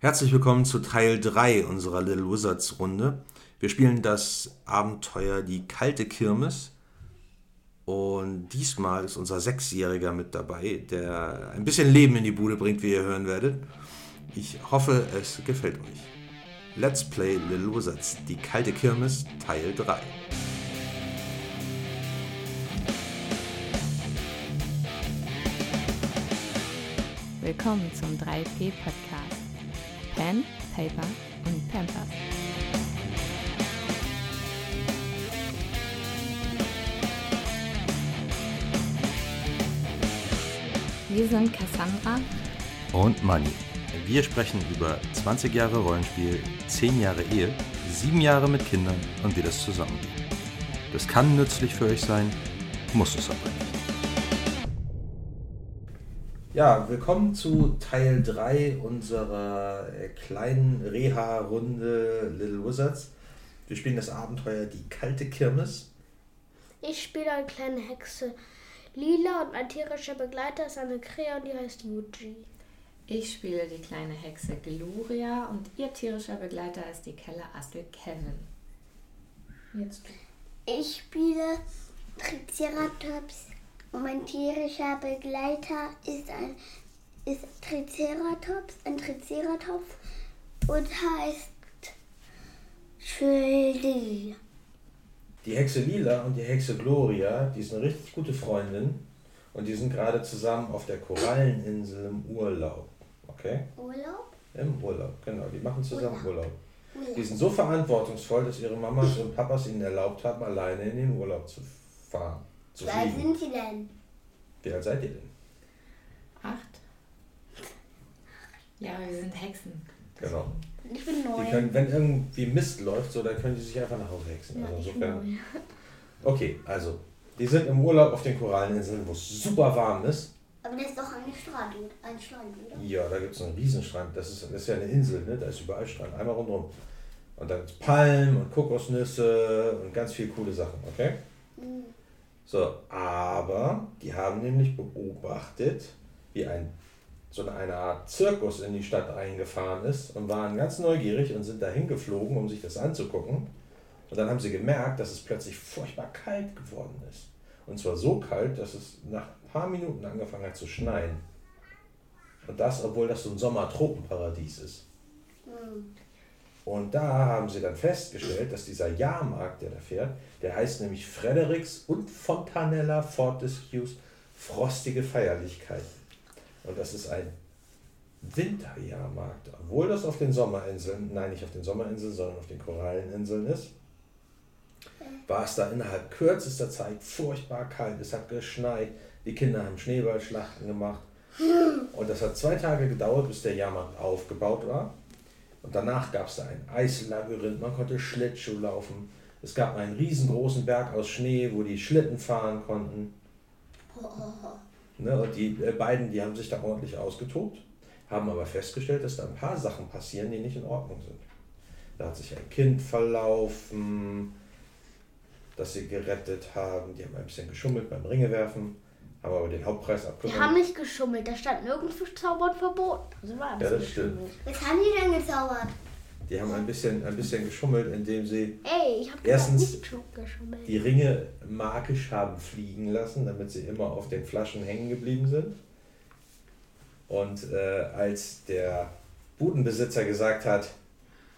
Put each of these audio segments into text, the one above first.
Herzlich willkommen zu Teil 3 unserer Little Wizards Runde. Wir spielen das Abenteuer Die kalte Kirmes. Und diesmal ist unser Sechsjähriger mit dabei, der ein bisschen Leben in die Bude bringt, wie ihr hören werdet. Ich hoffe, es gefällt euch. Let's Play Little Wizards, Die kalte Kirmes, Teil 3. Willkommen zum 3P Pen, Paper und Pampers. Wir sind Cassandra Und Money. Wir sprechen über 20 Jahre Rollenspiel, 10 Jahre Ehe, 7 Jahre mit Kindern und wie das zusammengeht. Das kann nützlich für euch sein, muss es aber nicht. Ja, willkommen zu Teil 3 unserer äh, kleinen Reha-Runde Little Wizards. Wir spielen das Abenteuer Die kalte Kirmes. Ich spiele eine kleine Hexe. Lila und mein tierischer Begleiter ist eine Krähe und die heißt Yuji. Ich spiele die kleine Hexe Gloria und ihr tierischer Begleiter ist die Kellerastel Kevin. Jetzt. Ich spiele Triceratops und mein tierischer Begleiter ist ein ist Triceratops, ein Triceratops und heißt Schildi. Die Hexe Lila und die Hexe Gloria, die sind richtig gute Freundinnen und die sind gerade zusammen auf der Koralleninsel im Urlaub. Okay? Urlaub? Im Urlaub, genau. Die machen zusammen Urlaub. Urlaub. Die sind so verantwortungsvoll, dass ihre Mamas und Papas ihnen erlaubt haben, alleine in den Urlaub zu fahren. Zu Wie alt fliegen. sind sie denn? Wie alt seid ihr denn? Acht. Ja, wir sind Hexen. Genau. Ich bin Die neun. können, wenn irgendwie Mist läuft, so, dann können die sich einfach nach Hause hexen. Ja, Also ich bin insofern. Okay, also. Die sind im Urlaub auf den Koralleninseln, wo es super warm ist. Aber das ist doch ein Strand, ein Strand, oder? Ja, da gibt es einen Riesenstrand. Das ist, das ist ja eine Insel, ne? da ist überall Strand, einmal rundherum. Und da gibt es Palmen und Kokosnüsse und ganz viele coole Sachen, okay? So, aber die haben nämlich beobachtet, wie ein, so eine Art Zirkus in die Stadt eingefahren ist und waren ganz neugierig und sind dahin geflogen, um sich das anzugucken. Und dann haben sie gemerkt, dass es plötzlich furchtbar kalt geworden ist. Und zwar so kalt, dass es nach ein paar Minuten angefangen hat zu schneien. Und das, obwohl das so ein Sommertropenparadies ist. Mhm. Und da haben sie dann festgestellt, dass dieser Jahrmarkt, der da fährt, der heißt nämlich Fredericks und Fontanella Fortescues Frostige Feierlichkeiten. Und das ist ein Winterjahrmarkt, obwohl das auf den Sommerinseln, nein, nicht auf den Sommerinseln, sondern auf den Koralleninseln ist, war es da innerhalb kürzester Zeit furchtbar kalt. Es hat geschneit, die Kinder haben Schneeballschlachten gemacht. Und das hat zwei Tage gedauert, bis der Jahrmarkt aufgebaut war. Und danach gab es da ein Eislabyrinth, man konnte Schlittschuh laufen. Es gab einen riesengroßen Berg aus Schnee, wo die Schlitten fahren konnten. Ne, und die äh, beiden, die haben sich da ordentlich ausgetobt, haben aber festgestellt, dass da ein paar Sachen passieren, die nicht in Ordnung sind. Da hat sich ein Kind verlaufen, das sie gerettet haben. Die haben ein bisschen geschummelt beim Ringewerfen, haben aber den Hauptpreis Die abgenommen. haben nicht geschummelt, da stand nirgendwo Zaubern verboten. Also war Ja, das stimmt. Was haben die denn gezaubert? Die haben ein bisschen, ein bisschen geschummelt, indem sie Ey, Erstens- die Ringe magisch haben fliegen lassen, damit sie immer auf den Flaschen hängen geblieben sind. Und äh, als der Budenbesitzer gesagt hat,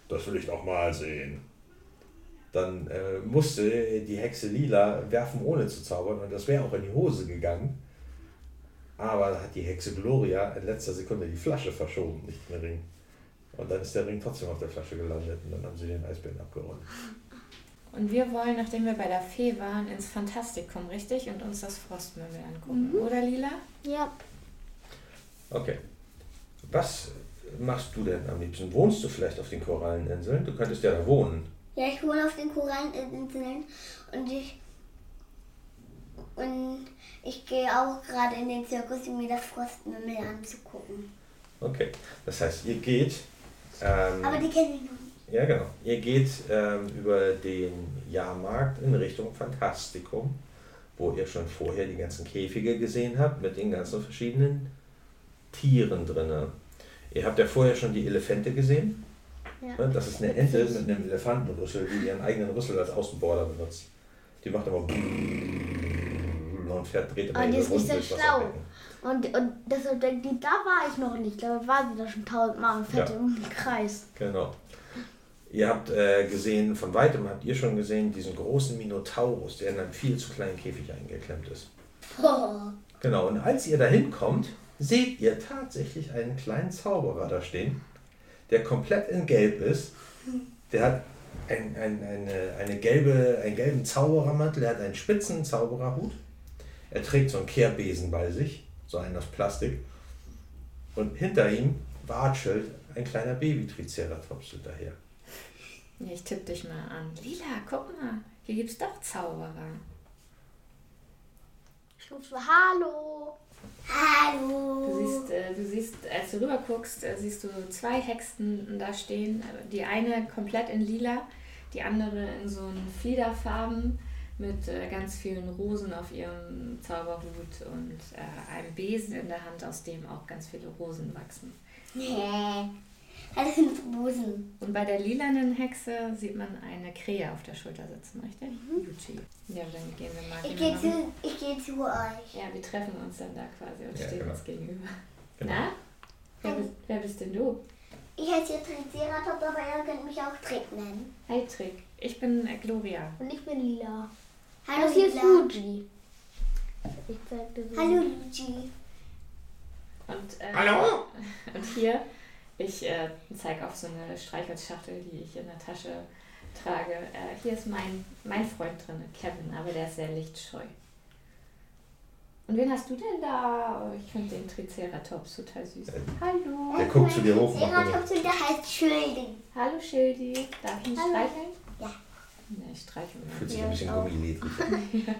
das will ich doch mal sehen, dann äh, musste die Hexe Lila werfen, ohne zu zaubern. Und das wäre auch in die Hose gegangen. Aber da hat die Hexe Gloria in letzter Sekunde die Flasche verschoben, nicht den Ring. Und dann ist der Ring trotzdem auf der Flasche gelandet und dann haben sie den Eisbären abgeräumt. Und wir wollen, nachdem wir bei der Fee waren, ins Fantastikum, richtig? Und uns das Frostmöbel angucken. Oder Lila? Ja, Okay. Was machst du denn am liebsten? Wohnst du vielleicht auf den Koralleninseln? Du könntest ja da wohnen. Ja, ich wohne auf den Koralleninseln und ich und ich gehe auch gerade in den Zirkus, um mir das Frostmümmel anzugucken. Okay. Das heißt, ihr geht. Ähm, Aber die kenne ich noch nicht. ja, genau. Ihr geht ähm, über den Jahrmarkt in Richtung Fantastikum, wo ihr schon vorher die ganzen Käfige gesehen habt mit den ganzen verschiedenen Tieren drinne. Ihr habt ja vorher schon die Elefante gesehen. Ja. Ne? Das ist eine Ente mit einem Elefantenrüssel, die ihren eigenen Rüssel als Außenborder benutzt. Die macht immer und fährt, dreht immer Aber die ist nicht sehr schlau. Und, und deshalb denkt die, da war ich noch nicht. Da war sie da schon tausendmal und fährt Ja. den Kreis. Genau. Ihr habt äh, gesehen, von weitem habt ihr schon gesehen, diesen großen Minotaurus, der in einem viel zu kleinen Käfig eingeklemmt ist. Oh. Genau, und als ihr dahin kommt, seht ihr tatsächlich einen kleinen Zauberer da stehen, der komplett in Gelb ist. Der hat ein, ein, eine, eine gelbe, einen gelben Zauberermantel, er hat einen spitzen Zaubererhut. Er trägt so einen Kehrbesen bei sich, so einen aus Plastik. Und hinter ihm watschelt ein kleiner Baby-Triceratops hinterher. Ja, ich tippe dich mal an. Lila, guck mal, hier gibt's doch Zauberer. Ich rufe so, hallo. Du Hallo. siehst, äh, du siehst, als du rüber guckst, äh, siehst du zwei Hexen da stehen. Die eine komplett in lila, die andere in so einen Fliederfarben mit äh, ganz vielen Rosen auf ihrem Zauberhut und äh, einem Besen in der Hand, aus dem auch ganz viele Rosen wachsen. Nee. Das sind Busen. Und bei der lilanen Hexe sieht man eine Krähe auf der Schulter sitzen, richtig? Yuchi. Ja, dann gehen wir mal. Ich wir gehe zu, ich gehe zu euch. Ja, wir treffen uns dann da quasi und Ja, stehen genau. uns gegenüber. Genau. Na? Wer bist, wer bist denn du? Ich heiße Triceratops, aber ihr könnt mich auch Trick nennen. Hi Trick, ich bin äh, Gloria. Und ich bin lila. Hallo, das hier ist. Luigi. Ich zeig dir so. Hallo, Luigi. Und, äh, Hallo? Und hier, ich äh, zeige auf so eine Streichholzschachtel, die ich in der Tasche trage. Äh, hier ist mein, mein Freund drin, Kevin, aber der ist sehr lichtscheu. Und wen hast du denn da? Oh, ich finde den Triceratops total süß. Hallo. Der guckt zu dir hoch, nur- Triceratops und der heißt Schildi. Hallo Schildi. Darf ich ihn Hallo. streicheln? Ja. Ich streiche Fühlt mal. sich Ja, ein bisschen gummiledrig.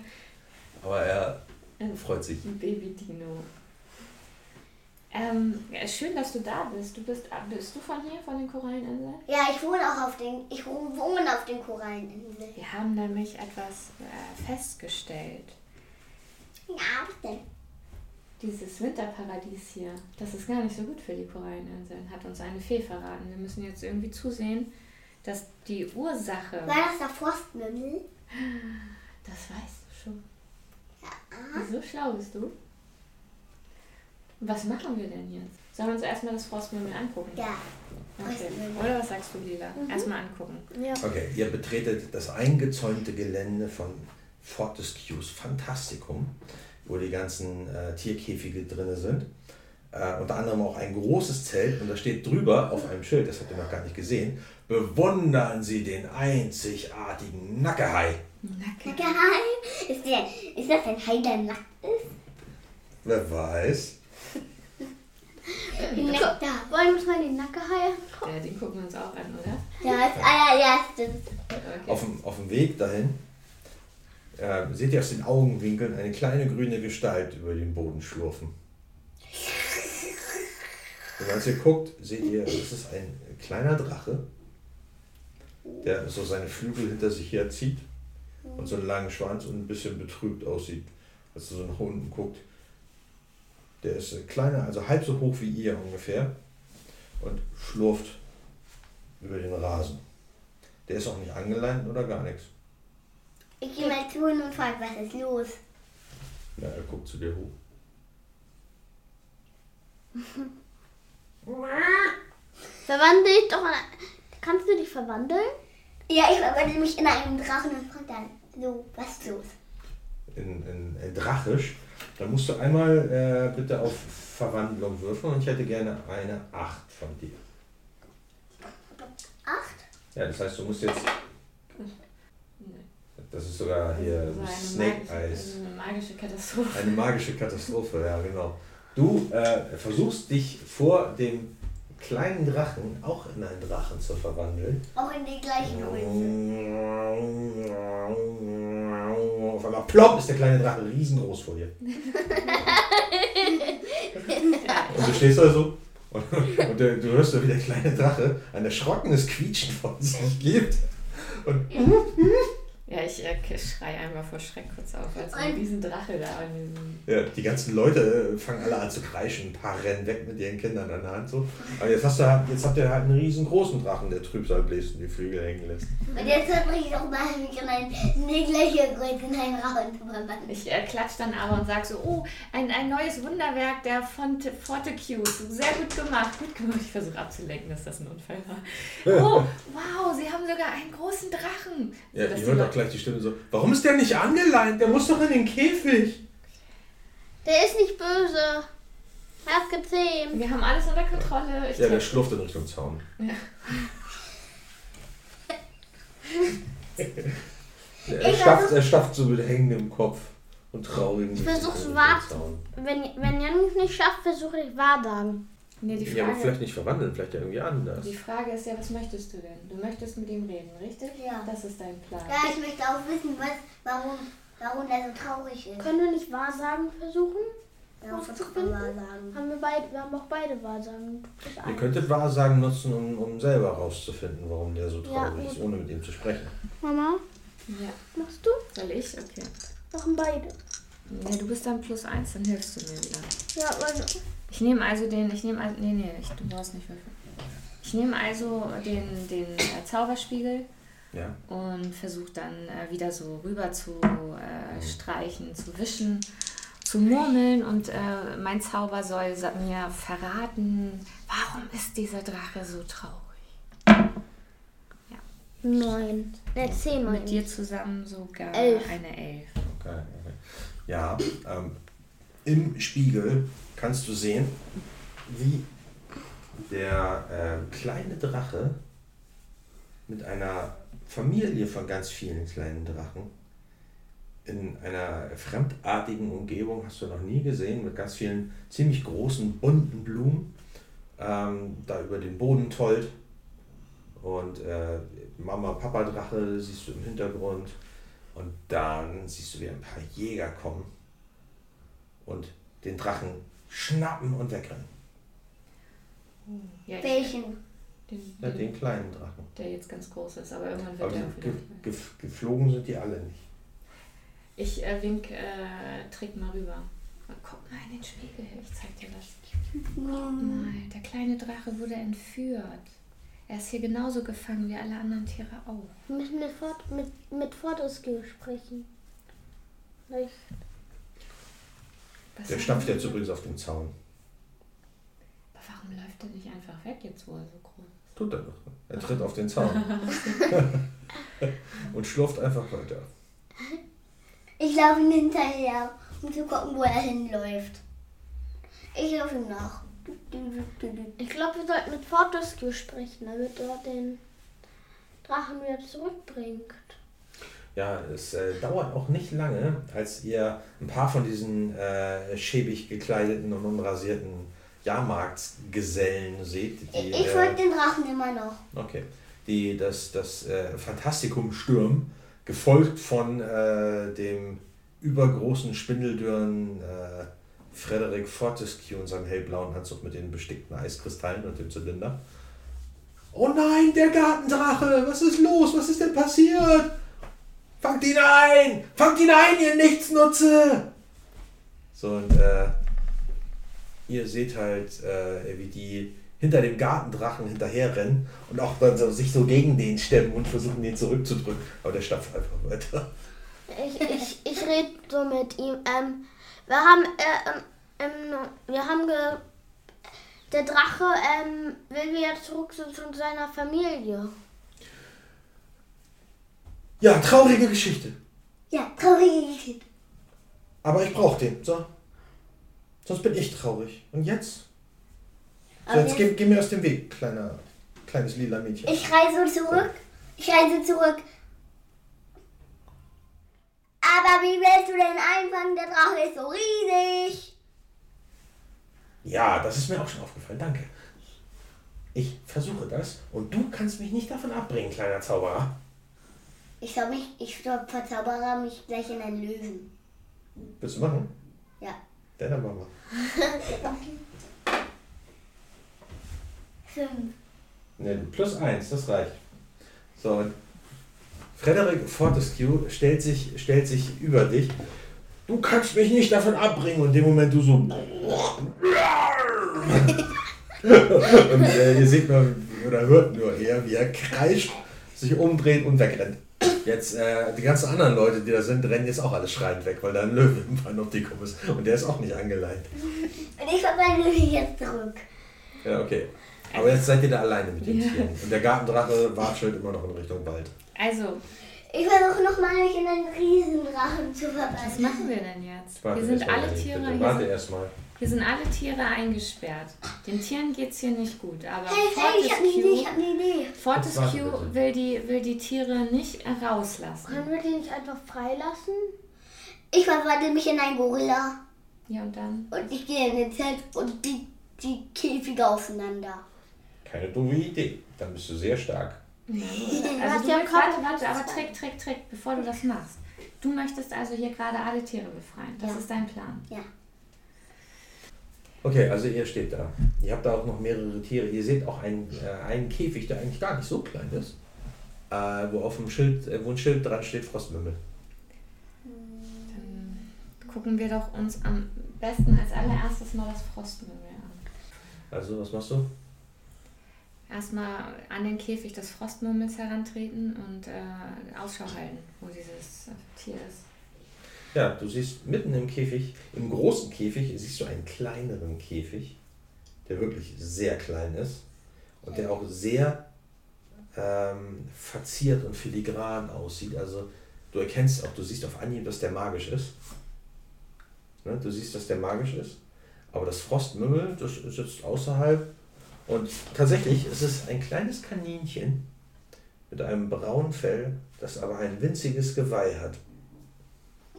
Aber er Ein freut sich. Ein Baby-Dino. Ähm, schön, dass du da bist. Du bist, ah, bist du von hier, von den Koralleninseln? Ja, ich wohne auch auf den, ich wohne auf den Koralleninseln. Wir haben nämlich etwas äh, festgestellt. Ja, was denn? Dieses Winterparadies hier, das ist gar nicht so gut für die Koralleninseln, hat uns eine Fee verraten. Wir müssen jetzt irgendwie zusehen, dass die Ursache, War das der Frostmümmel? das weißt du schon. Ja. So schlau bist du. Was machen wir denn jetzt? Sollen wir uns erstmal das Frostmümmel angucken? Ja. Okay. Oder was sagst du, Lila? Erstmal angucken. Ja. Okay, ihr betretet das eingezäunte Gelände von Fortescues Fantasticum, wo die ganzen äh, Tierkäfige drin sind. Äh, unter anderem auch ein großes Zelt und da steht drüber auf einem Schild, das habt ihr noch gar nicht gesehen, bewundern Sie den einzigartigen Nackehai. Nacke. Geil. Ist, der, ist das ein Hai, der nackt ist? Wer weiß. Da. Wollen wir uns mal die Nackehaie angucken? Ja, den gucken wir uns auch an, oder? Das allererstes. Okay. Auf dem, auf dem Weg dahin äh, seht ihr aus den Augenwinkeln eine kleine grüne Gestalt über den Boden schlurfen. Als ihr guckt, seht ihr, es ist ein kleiner Drache, der so seine Flügel hinter sich herzieht und so einen langen Schwanz und ein bisschen betrübt aussieht, als er so nach unten guckt. Der ist äh, kleiner, also halb so hoch wie ihr ungefähr und schlurft über den Rasen. Der ist auch nicht angeleint oder gar nichts. Ich gehe mal zu und frage, was ist los? Ja, er guckt zu dir hoch. Verwandle dich doch in ein- Kannst du dich verwandeln? Ja, ich verwandle mich in einen Drachen und frage dann, so, was ist los? In, in, in Drachisch. Da musst du einmal äh, bitte auf Verwandlung würfeln und ich hätte gerne eine 8 von dir. Acht? Ja, das heißt, du musst jetzt. Das ist sogar hier So eine Snake magische- Eyes. Eine magische Katastrophe. Eine magische Katastrophe, ja, genau. Du äh, versuchst dich vor dem kleinen Drachen auch in einen Drachen zu verwandeln. Auch in die gleichen Größe. Auf einmal plopp ist der kleine Drache riesengroß vor dir. Und du stehst da so und, und du, du hörst so, wie der kleine Drache ein erschrockenes Quietschen von sich gibt. Und Ja, ich äh, schrei einmal vor Schreck kurz auf, als ein Riesendrache da in diesem. Ja, die ganzen Leute äh, fangen alle an zu kreischen, ein paar rennen weg mit ihren Kindern an der Hand so. Aber jetzt, hast du, halt- jetzt habt ihr halt einen riesengroßen Drachen, der Trübsal bläst und die Flügel hängen lässt. Und jetzt verbringe ich auch mal in ein nicht gleiche Größe in einen verwandeln. Ich äh, klatsch dann aber und sag so, oh, ein, ein neues Wunderwerk der Fonte, Fortecute. Sehr gut gemacht, gut gemacht. Ich versuche abzulenken, dass das ein Unfall war. Oh, wow, sie haben sogar einen großen Drachen. Ja, die auch Gleich die Stimme so, warum ist der nicht angeleint? Der muss doch in den Käfig. Der ist nicht böse. Er ist gezähmt. Wir haben alles unter Kontrolle. Ich Ja, der schlurft in Richtung Zaun. Ja. Er stafft, er stafft so mit hängendem Kopf und traurigem Ich versuch's Richtung wahr-. Wenn, wenn Jan es nicht schafft, versuche ich Wahrsagen. Nee, die Ja, aber Frage, vielleicht nicht verwandeln, vielleicht ja irgendwie anders. die Frage ist ja, was möchtest du denn? Du möchtest mit ihm reden, richtig? Ja. Das ist dein Plan. Ja, ich möchte auch wissen, was, warum, warum der so traurig ist. Können wir nicht Wahrsagen versuchen? Ja, was was zu kann finden? man sagen? Haben wir, beide, wir haben auch beide Wahrsagen. Ihr könntet Wahrsagen nutzen, um, um selber rauszufinden, warum der so Ja, traurig ist, gut. ohne mit ihm zu sprechen. Mama, Ja. machst du? Soll ich? Okay. Machen beide. Nee, du bist dann plus eins, dann hilfst du mir wieder. Ja, also. Ich nehme also den, ich nehme also, nee, nee, ich, du brauchst nicht Würfel. Ich nehme also den, den äh, Zauberspiegel Ja. und versuche dann äh, wieder so rüber zu äh, streichen, zu wischen, zu murmeln und äh, mein Zauber soll mir verraten, warum ist dieser Drache so traurig. Neun. Ne, zehn Mit dir zusammen sogar Elf. eine Elf. Okay, okay. Ja, ähm, im Spiegel kannst du sehen, wie der äh, kleine Drache mit einer Familie von ganz vielen kleinen Drachen in einer fremdartigen Umgebung, hast du noch nie gesehen, mit ganz vielen ziemlich großen bunten Blumen, ähm, da über den Boden tollt. Und äh, Mama, Papa Drache siehst du im Hintergrund. Und dann siehst du, wie ein paar Jäger kommen und den Drachen schnappen und wegrennen. Ja, Welchen? den, Ja, den, den kleinen Drachen. der jetzt ganz groß ist, aber irgendwann wird Aber er wieder. ge ge geflogen sind die alle nicht. Ich äh, wink äh, Trick mal rüber. Guck mal in den Spiegel, ich zeig dir was. Guck mal, der kleine Drache wurde entführt. Er ist hier genauso gefangen wie alle anderen Tiere auch. Wir müssen mit, Fort, mit, mit Fortescue sprechen. Vielleicht. Was Der stapft wir? jetzt übrigens auf den Zaun. Aber warum läuft er nicht einfach weg, jetzt wo er so groß ist? Tut er doch. Er tritt auf den Zaun. und schlurft einfach weiter. Ich laufe ihm hinterher, um zu gucken, wo er hinläuft. Ich laufe ihm nach. Ich glaube, wir sollten mit Fortescue sprechen, damit er den Drachen wieder zurückbringt. Ja, es äh, dauert auch nicht lange, als ihr ein paar von diesen äh, schäbig gekleideten und unrasierten Jahrmarktsgesellen seht. Die, Ich äh, folge den Drachen immer noch. Okay. Die das, das äh, Fantastikum stürmen, gefolgt von äh, dem übergroßen Spindeldürren äh, Frederick Fortescue in seinem hellblauen Anzug mit den bestickten Eiskristallen und dem Zylinder. Oh nein, der Gartendrache! Was ist los? Was ist denn passiert? Fangt ihn ein! Fangt ihn ein, ihr Nichtsnutze! So, und äh, ihr seht halt, äh, wie die hinter dem Gartendrachen hinterherrennen und auch dann so, sich so gegen den stemmen und versuchen, den zurückzudrücken. Aber der stapft einfach weiter. Ich, ich, ich rede so mit ihm. Ähm, wir haben, äh, ähm, ähm, wir haben ge der Drache ähm, will wieder zurück zu, zu seiner Familie. Ja, traurige Geschichte. Ja, traurige Geschichte. Aber ich brauche den. So. Sonst bin ich traurig. Und jetzt? So, jetzt geh, geh mir aus dem Weg, kleiner, kleines lila Mädchen. Ich reise zurück. Ich reise zurück. Aber wie willst du denn einfangen? Der Drache ist so riesig. Ja, das ist mir auch schon aufgefallen. Danke. Ich versuche das und du kannst mich nicht davon abbringen, kleiner Zauberer. Ich soll mich, ich ver- verzauberer mich gleich in einen Löwen. Willst du machen? Ja. Ja, dann machen wir. Fünf. Ne, plus eins, das reicht. So, Frederick Fortescue stellt sich, stellt sich über dich. Du kannst mich nicht davon abbringen. Und in dem Moment du so. und äh, ihr seht nur, oder hört nur eher, wie er kreischt, sich umdreht und wegrennt. Jetzt, äh, die ganzen anderen Leute, die da sind, rennen jetzt auch alle schreiend weg, weil da ein Löwe im Panoptikum ist. Und der ist auch nicht angeleint. Und ich verwandle mich jetzt zurück. Ja, okay. Aber jetzt seid ihr da alleine mit den Tieren. Und der Gartendrache watschelt immer noch in Richtung Wald. Also, Ich versuche nochmal mich in einen Riesendrachen zu was verwandeln. machen wir denn jetzt? Warte Hier sind alle Tiere, hier Warte erstmal. Hier sind alle Tiere eingesperrt. Den Tieren geht's hier nicht gut, aber Hey, hey, ich habe eine Idee, ich Fortescue, habe eine Idee. Fortescue will die, will die Tiere nicht rauslassen. Können wir die nicht einfach freilassen? Ich verwandle mich in einen Gorilla Ja, und dann? und ich gehe in den Zelt und die, die Käfige aufeinander. Keine doofe Idee. Dann bist du sehr stark. Hast also du ja willst, gerade warte, warte, aber trick, trick, trick, bevor du das machst. Du möchtest also hier gerade alle Tiere befreien. Das Ja. ist dein Plan. Ja. Okay, also ihr steht da. Ihr habt da auch noch mehrere Tiere. Ihr seht auch einen, äh, einen Käfig, der eigentlich gar nicht so klein ist. Äh, wo auf dem Schild, äh, wo ein Schild dran steht, Frostmümmel. Dann gucken wir doch uns am besten als allererstes mal das Frostmümmel an. Also, was machst du? Erstmal an den Käfig des Frostmurmels herantreten und äh, Ausschau halten, wo dieses Tier ist. Ja, du siehst mitten im Käfig, im großen Käfig, siehst du einen kleineren Käfig, der wirklich sehr klein ist und der auch sehr ähm, verziert und filigran aussieht. Also du erkennst auch, du siehst auf Anhieb, dass der magisch ist. Ne? Du siehst, dass der magisch ist. Aber das Frostmümmel, das sitzt außerhalb. Und tatsächlich ist es ein kleines Kaninchen mit einem braunen Fell, das aber ein winziges Geweih hat.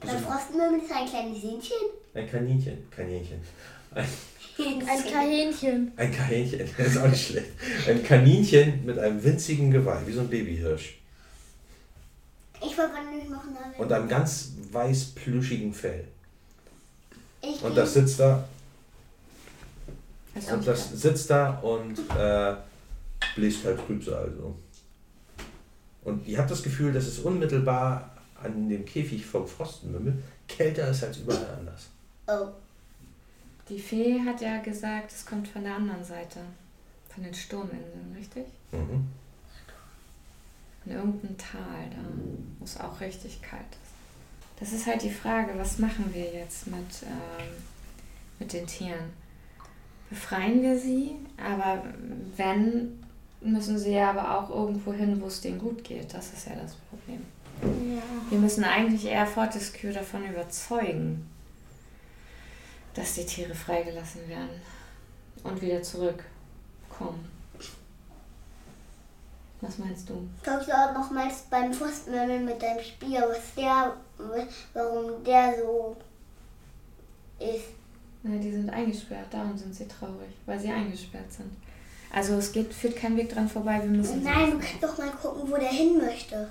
Der Frostmümmel ist ein kleines Hähnchen. Ein Kaninchen, Kaninchen. Ein, Ein Kaninchen. ein Kaninchen, das ist auch nicht schlecht. Ein Kaninchen mit einem winzigen Geweih, wie so ein Babyhirsch. Ich verwandle mich noch eine. Und einem ganz weiß plüschigen Fell. Ich Und das sitzt da, Das und das sitzt da und äh, bläst halt Trübsal so. Und ihr habt das Gefühl, dass es unmittelbar an dem Käfig vom Frostenmümmel kälter ist als überall anders. Oh. Die Fee hat ja gesagt, es kommt von der anderen Seite. Von den Sturminseln, richtig? Mhm. In irgendeinem Tal da, wo es auch richtig kalt ist. Das ist halt die Frage, was machen wir jetzt mit, ähm, mit den Tieren? Befreien wir sie, aber wenn, müssen sie ja aber auch irgendwo hin, wo es denen gut geht. Das ist ja das Problem. Ja. Wir müssen eigentlich eher Fortescue davon überzeugen, dass die Tiere freigelassen werden und wieder zurückkommen. Was meinst du? Schaust du auch nochmals beim Frostmümmel mit deinem Spiel, was der, warum der so ist. Na, die sind eingesperrt, darum sind sie traurig, weil sie eingesperrt sind. Also es geht, führt kein Weg dran vorbei, wir müssen Nein, du kannst doch mal gucken, wo der hin möchte.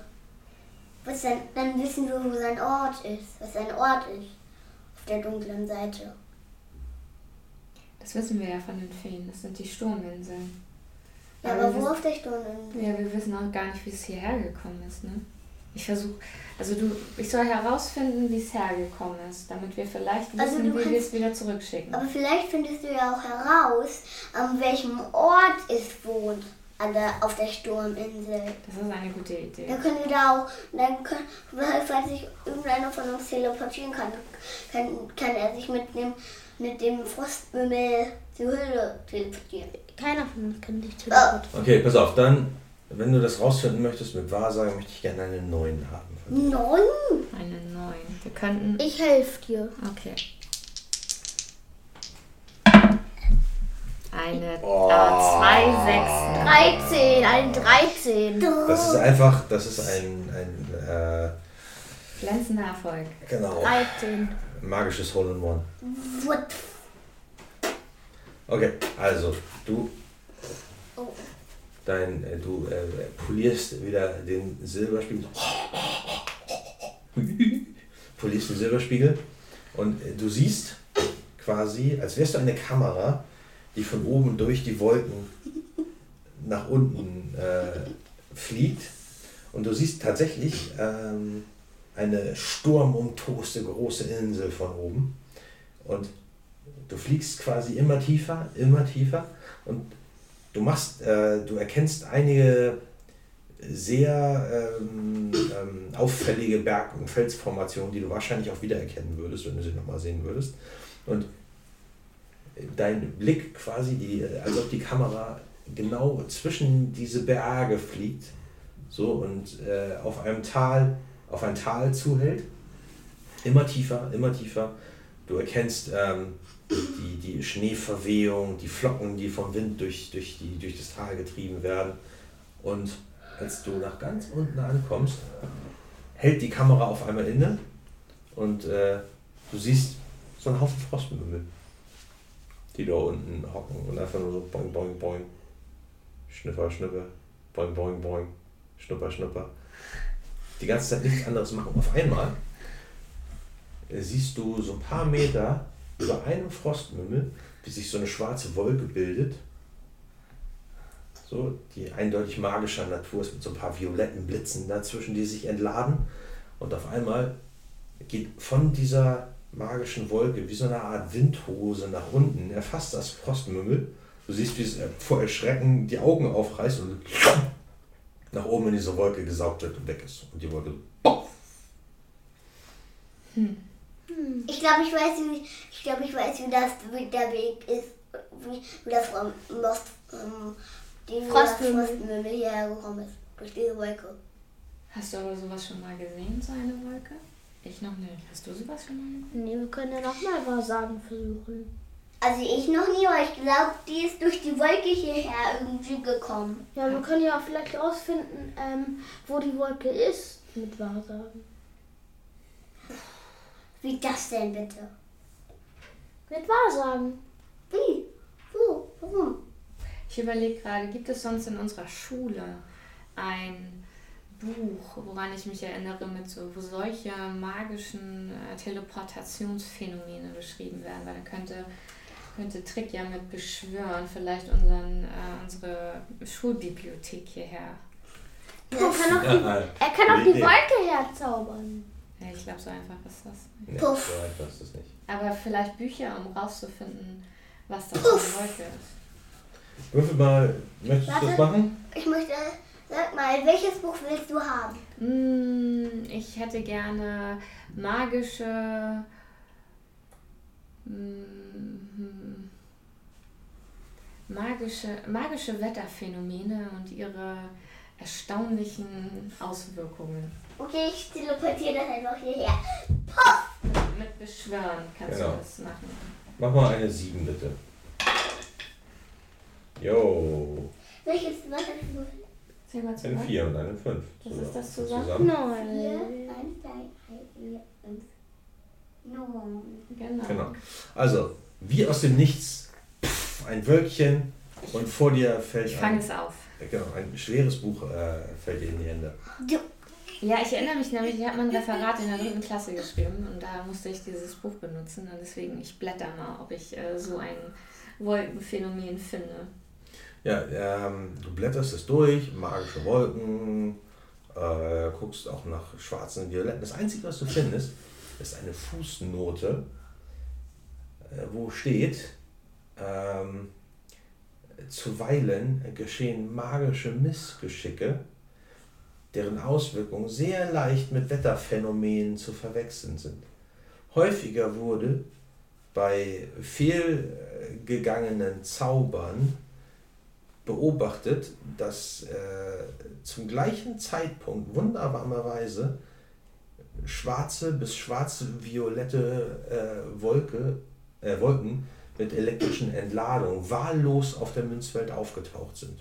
Was sein, dann wissen wir, wo sein Ort ist, was sein Ort ist. Auf der dunklen Seite. Das wissen wir ja von den Feen, das sind die Sturminseln. Ja, Aber aber wo wissen- auf der Stunde? Ja, wir wissen auch gar nicht, wie es hierher gekommen ist, ne? Ich versuche, also du, ich soll herausfinden, wie es hergekommen ist, damit wir vielleicht wissen, Also du wie wir es wieder zurückschicken. Aber vielleicht findest du ja auch heraus, an welchem Ort es wohnt. An der, auf der Sturminsel. Das ist eine gute Idee. Dann können wir da auch, dann können, falls sich irgendeiner von uns teleportieren kann, kann, kann er sich mit dem, mit dem Frostmümmel zur Höhle teleportieren. Keiner von uns kann dich Oh. teleportieren. Okay, pass auf, dann, wenn du das rausfinden möchtest mit Wahrsagen, möchte ich gerne einen neuen haben. Neun? Eine neuen. Wir könnten. Ich helfe dir. Okay. Eine Oh. äh, zwei Sechsen. 13, ein 13. Das ist einfach, das ist ein, ein äh, Glänzender Erfolg. genau, 13. magisches Hole in One. What? Okay, also, du, Oh. dein, äh, du äh, polierst wieder den Silberspiegel. polierst den Silberspiegel und äh, du siehst quasi, als wärst du eine Kamera, die von oben durch die Wolken nach unten äh, fliegt Und du siehst tatsächlich ähm, eine sturmumtoste große Insel von oben. Und du fliegst quasi immer tiefer, immer tiefer. Und du machst, äh, du erkennst einige sehr ähm, ähm, auffällige Berg- und Felsformationen, die du wahrscheinlich auch wiedererkennen würdest, wenn du sie nochmal sehen würdest. Und dein Blick quasi, die, als ob die Kamera genau zwischen diese Berge fliegt so und äh, auf einem Tal, auf ein Tal zuhält. Immer tiefer, immer tiefer. Du erkennst ähm, die, die Schneeverwehung, die Flocken, die vom Wind durch, durch, die, durch das Tal getrieben werden. Und als du nach ganz unten ankommst, hält die Kamera auf einmal inne und äh, du siehst so einen Haufen Frostmümmel, die da unten hocken und einfach nur so boing, boing, boing, schnipper, schnipper, boing, boing, boing, schnupper, schnupper. Die ganze Zeit nichts anderes machen. Auf einmal siehst du so ein paar Meter über einem Frostmümmel, wie sich so eine schwarze Wolke bildet so, die eindeutig magischer Natur ist mit so ein paar violetten Blitzen dazwischen, die sich entladen. Und auf einmal geht von dieser magischen Wolke wie so eine Art Windhose nach unten, erfasst das Frostmümmel. Du siehst, wie es äh, vor Erschrecken die Augen aufreißt und nach oben in diese Wolke gesaugt wird und weg ist. Und die Wolke so. Hm. Ich glaube, ich weiß, wie, ich glaube, ich weiß, wie das wie der Weg ist, wie, wie das vom Most, ähm, die Frostmümmel. Frostmümmel hierher gekommen ist. Durch diese Wolke. Hast du aber sowas schon mal gesehen, so eine Wolke? Ich noch nicht. Hast du sowas schon mal? Nee, wir können ja nochmal Wahrsagen versuchen. Also ich noch nie, aber ich glaube, die ist durch die Wolke hierher irgendwie gekommen. Ja, wir können ja auch vielleicht rausfinden, ähm, wo die Wolke ist mit Wahrsagen. Wie das denn bitte? Mit Wahrsagen. Wie? Wo? Warum? Ich überlege gerade, gibt es sonst in unserer Schule ein Buch, woran ich mich erinnere, mit so, wo solche magischen äh, Teleportationsphänomene beschrieben werden? Weil dann könnte, könnte Trick ja mit beschwören, vielleicht unseren, äh, unsere Schulbibliothek hierher. Er kann auch die, Ja, er kann auch die. Wolke herzaubern. Ja, ich glaube, so einfach ist das. Nee, Puff. so einfach ist das nicht. Aber vielleicht Bücher, um rauszufinden, was das für eine Wolke ist. Würfel mal, möchtest du das Warte. machen? Ich möchte, sag mal, welches Buch willst du haben? Mm, Ich hätte gerne magische. mm, Magische, magische Wetterphänomene und ihre erstaunlichen Auswirkungen. Okay, ich teleportiere das einfach hierher. Mit Beschwören kannst Genau. du das machen. Mach mal eine 7 bitte. Jo, Welches, du? Zähl mal eine zusammen. 4 und eine 5. Was ist das zusammen? Vier, Nein. eins, zwei, drei, vier, fünf. Neun. Genau. Genau. Also, wie aus dem Nichts, pff, ein Wölkchen und vor dir fällt Ich fange ein, es auf. genau, ein schweres Buch äh, fällt dir in die Hände. Ja, ich erinnere mich nämlich, ich habe mein Referat in der dritten Klasse geschrieben und da musste ich dieses Buch benutzen und deswegen ich blätter mal, ob ich äh, so ein Wolkenphänomen finde. Ja, ähm, du blätterst es durch, magische Wolken, äh, guckst auch nach schwarzen Violetten. Das Einzige, was du findest, ist eine Fußnote, äh, wo steht, ähm, zuweilen geschehen magische Missgeschicke, deren Auswirkungen sehr leicht mit Wetterphänomenen zu verwechseln sind. Häufiger wurde bei fehlgegangenen Zaubern beobachtet, dass äh, zum gleichen Zeitpunkt wunderbarerweise schwarze bis schwarz-violette äh, Wolke, äh, Wolken mit elektrischen Entladungen wahllos auf der Münzwelt aufgetaucht sind.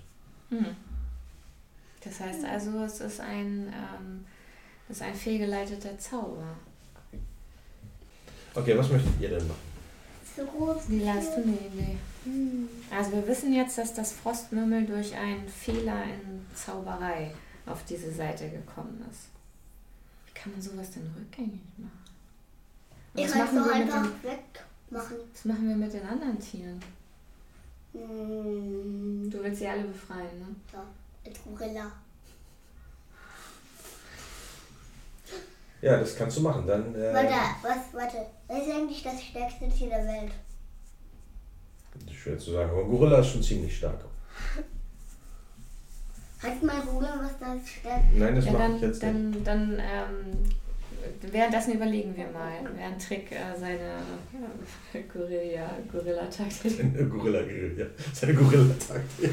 Hm. Das heißt also, es ist ein, ähm, es ist ein fehlgeleiteter Zauber. Okay, was möchtet ihr denn machen? so groß. Du eine Idee? Also wir wissen jetzt, dass das Frostmümmel durch einen Fehler in Zauberei auf diese Seite gekommen ist. Wie kann man sowas denn rückgängig machen? Und Ich was, kann machen es mit einfach den, wegmachen. was machen wir mit den anderen Tieren? Hm, Du willst sie alle befreien, ne? ja, als Gorilla. Ja, das kannst du machen. Dann. Äh, Warte, was, warte. Was ist eigentlich das stärkste Tier der Welt? Schwer zu sagen, aber ein Gorilla ist schon ziemlich stark. Hat mal googeln, was das stärkste Nein, das Ja, mache dann, ich jetzt nicht. dann, dann ähm, währenddessen überlegen wir mal, während Trick äh, seine äh, Gorilla, Gorilla-Taktik, Gorilla, ja. Seine Gorilla-Taktik.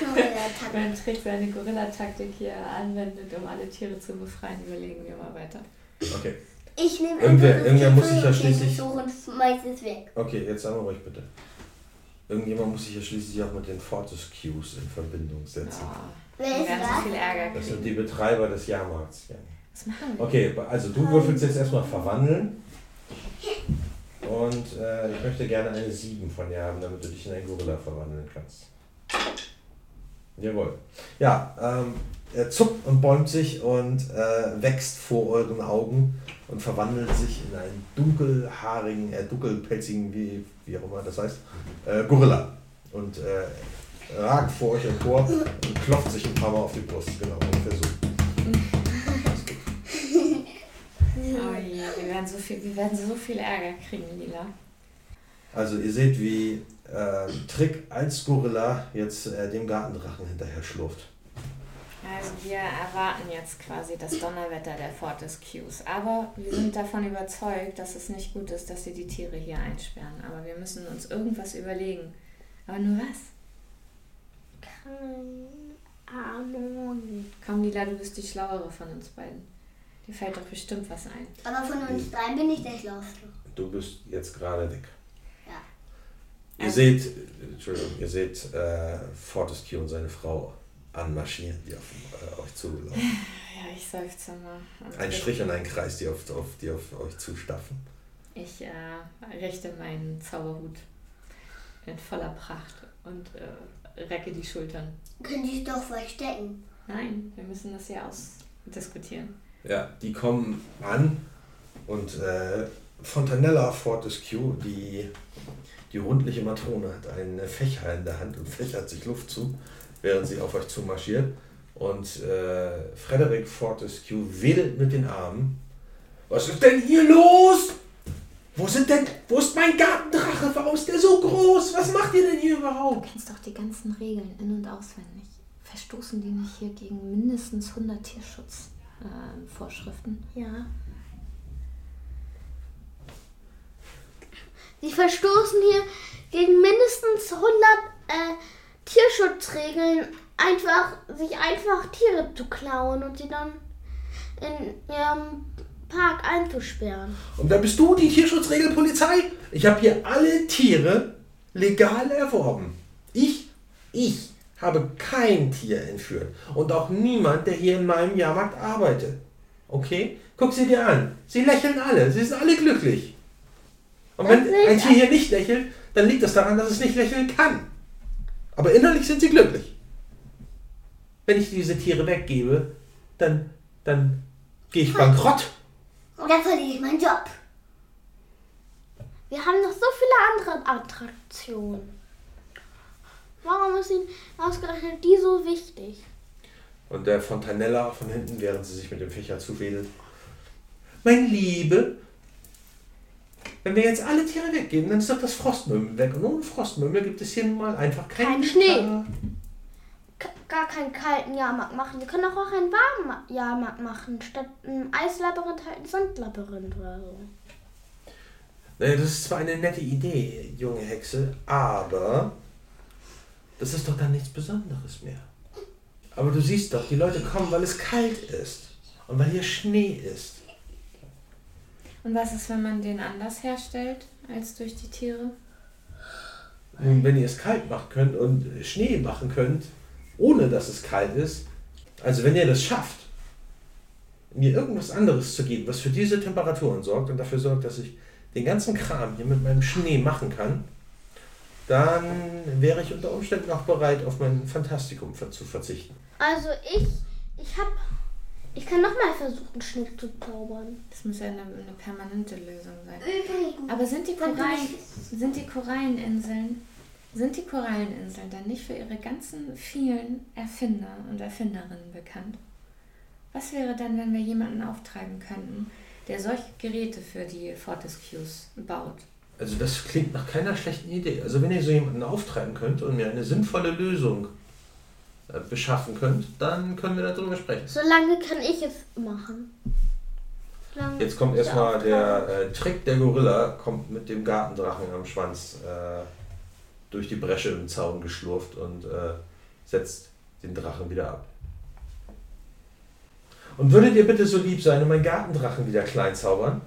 Gorilla-Tag? während Trick seine Gorilla-Taktik hier anwendet, um alle Tiere zu befreien, überlegen wir mal weiter. Okay. Ich nehme Irgendwer- irgendwer muss sich ja schließlich- suche und schmeiß es weg. Okay, jetzt sagen wir ruhig bitte. Irgendjemand muss sich ja schließlich auch mit den Fortescues in Verbindung setzen. Ja, Wer ist das? viel Ärger Das sind die Betreiber des Jahrmarkts. Ja. Was machen wir? Okay, also du würfelst jetzt erstmal verwandeln. Und äh, ich möchte gerne eine 7 von dir haben, damit du dich in einen Gorilla verwandeln kannst. Jawohl. Ja, ähm, er zuckt und bäumt sich und äh, wächst vor euren Augen und verwandelt sich in einen dunkelhaarigen, äh, dunkelpelzigen, wie, wie auch immer das heißt, äh, Gorilla. Und äh, ragt vor euch empor und klopft sich ein paar Mal auf die Brust. Genau, ungefähr so. Oh je, wir werden so viel, wir werden so viel Ärger kriegen, Lila. Also ihr seht, wie äh, Trick als Gorilla jetzt äh, dem Gartendrachen hinterher schlurft. Also wir erwarten jetzt quasi das Donnerwetter der Fortescues. Aber wir sind davon überzeugt, dass es nicht gut ist, dass sie die Tiere hier einsperren. Aber wir müssen uns irgendwas überlegen. Aber nur was? Keine Ahnung. Komm, Lila, du bist die Schlauere von uns beiden. Dir fällt doch bestimmt was ein. Aber von uns dreien bin ich der Schlauste. Du bist jetzt gerade weg. Ja. Ihr Also- seht, Entschuldigung, ihr seht äh, Fortescue und seine Frau anmarschieren, die auf äh, euch zulaufen. Ja, ich seufze mal. Und Ein Strich und ein Kreis, die auf, auf, die auf euch zustaffen. Ich äh, richte meinen Zauberhut in voller Pracht und äh, recke die Schultern. Könnte ich doch verstecken. Nein, wir müssen das hier ausdiskutieren. Ja, die kommen an und äh, Fontanella Fortescue, die, die rundliche Matrone, hat einen Fächer in der Hand und fächert sich Luft zu, während sie auf euch zumarschiert. Und äh, Frederick Fortescue wedelt mit den Armen. Was ist denn hier los? Wo sind denn, wo ist mein Gartendrache? Warum ist der so groß? Was macht ihr denn hier überhaupt? Du kennst doch die ganzen Regeln in- und auswendig. Verstoßen die nicht hier gegen mindestens 100 Tierschutzvorschriften? Ja. Sie verstoßen hier gegen mindestens 100 äh, Tierschutzregeln, einfach sich einfach Tiere zu klauen und sie dann in ihrem Park einzusperren. Und da bist du die Tierschutzregelpolizei? Ich habe hier alle Tiere legal erworben. Ich, ich habe kein Tier entführt. Und auch niemand, der hier in meinem Jahrmarkt arbeitet. Okay? Guck sie dir an. Sie lächeln alle. Sie sind alle glücklich. Und wenn Das sehe ein Tier hier nicht lächelt, dann liegt das daran, dass es nicht lächeln kann. Aber innerlich sind sie glücklich. Wenn ich diese Tiere weggebe, dann, dann gehe ich bankrott. Und dann verliere ich meinen Job. Wir haben noch so viele andere Attraktionen. Warum ist Ihnen ausgerechnet die so wichtig? Und der Fontanella von hinten, während sie sich mit dem Fächer zuwedelt. Mein Liebe, wenn wir jetzt alle Tiere weggeben, dann ist doch das Frostmümmel weg. Und ohne Frostmümmel gibt es hier nun mal einfach keinen Kein Schnee. K gar keinen kalten Jahrmarkt machen. Sie können doch auch einen warmen Jahrmarkt machen. Statt ein Eislabyrinth halt ein Sandlabyrinth oder so. Naja, das ist zwar eine nette Idee, junge Hexe, aber das ist doch dann nichts Besonderes mehr. Aber du siehst doch, die Leute kommen, weil es kalt ist und weil hier Schnee ist. Und was ist, wenn man den anders herstellt als durch die Tiere? Nun, wenn ihr es kalt machen könnt und Schnee machen könnt, ohne dass es kalt ist, also wenn ihr das schafft, mir irgendwas anderes zu geben, was für diese Temperaturen sorgt und dafür sorgt, dass ich den ganzen Kram hier mit meinem Schnee machen kann, dann wäre ich unter Umständen auch bereit, auf mein Fantastikum zu verzichten. Also ich, ich hab, ich kann nochmal versuchen, Schnee zu zaubern. Das muss ja eine, eine permanente Lösung sein. Übrigens, Aber sind die, Korallen, sind die Koralleninseln, sind die Koralleninseln dann nicht für ihre ganzen vielen Erfinder und Erfinderinnen bekannt? Was wäre denn, wenn wir jemanden auftreiben könnten, der solche Geräte für die Fortescues baut? Also das klingt nach keiner schlechten Idee. Also wenn ihr so jemanden auftreiben könnt und mir eine sinnvolle Lösung beschaffen könnt, dann können wir darüber sprechen. Solange kann ich es machen. Solange Jetzt kommt erstmal der äh, Trick der Gorilla, kommt mit dem Gartendrachen am Schwanz äh, durch die Bresche im Zaun geschlurft und äh, setzt den Drachen wieder ab. Und würdet ihr bitte so lieb sein und meinen Gartendrachen wieder klein zaubern?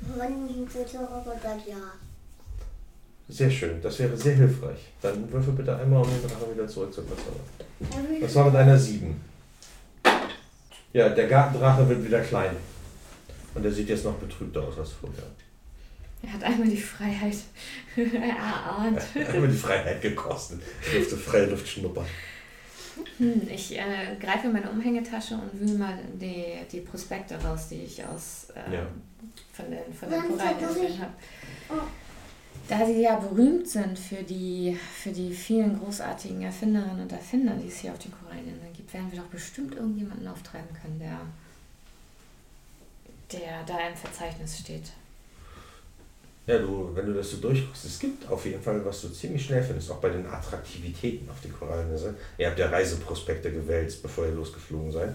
Wenn ich bitte Roboter ja. Sehr schön, das wäre sehr hilfreich. Dann würfel bitte einmal, um den Drachen wieder zurück zu verzaubern. Das war mit einer 7. Ja, der Gartendrache wird wieder klein. Und er sieht jetzt noch betrübter aus als vorher. Er hat einmal die Freiheit erahnt. Er hat mir die Freiheit gekostet. Ich durfte freie Luft schnuppern. Hm, ich äh, greife in meine Umhängetasche und wühle mal die, die Prospekte raus, die ich aus ähm, Ja. von den, von den Korallen habe. Da sie ja berühmt sind für die, für die vielen großartigen Erfinderinnen und Erfinder, die es hier auf den Koralleninseln gibt, werden wir doch bestimmt irgendjemanden auftreiben können, der, der da im Verzeichnis steht. Ja, du, wenn du das so durchguckst, es gibt auf jeden Fall, was du ziemlich schnell findest, auch bei den Attraktivitäten auf den Koralleninseln. Ihr habt ja Reiseprospekte gewälzt, bevor ihr losgeflogen seid.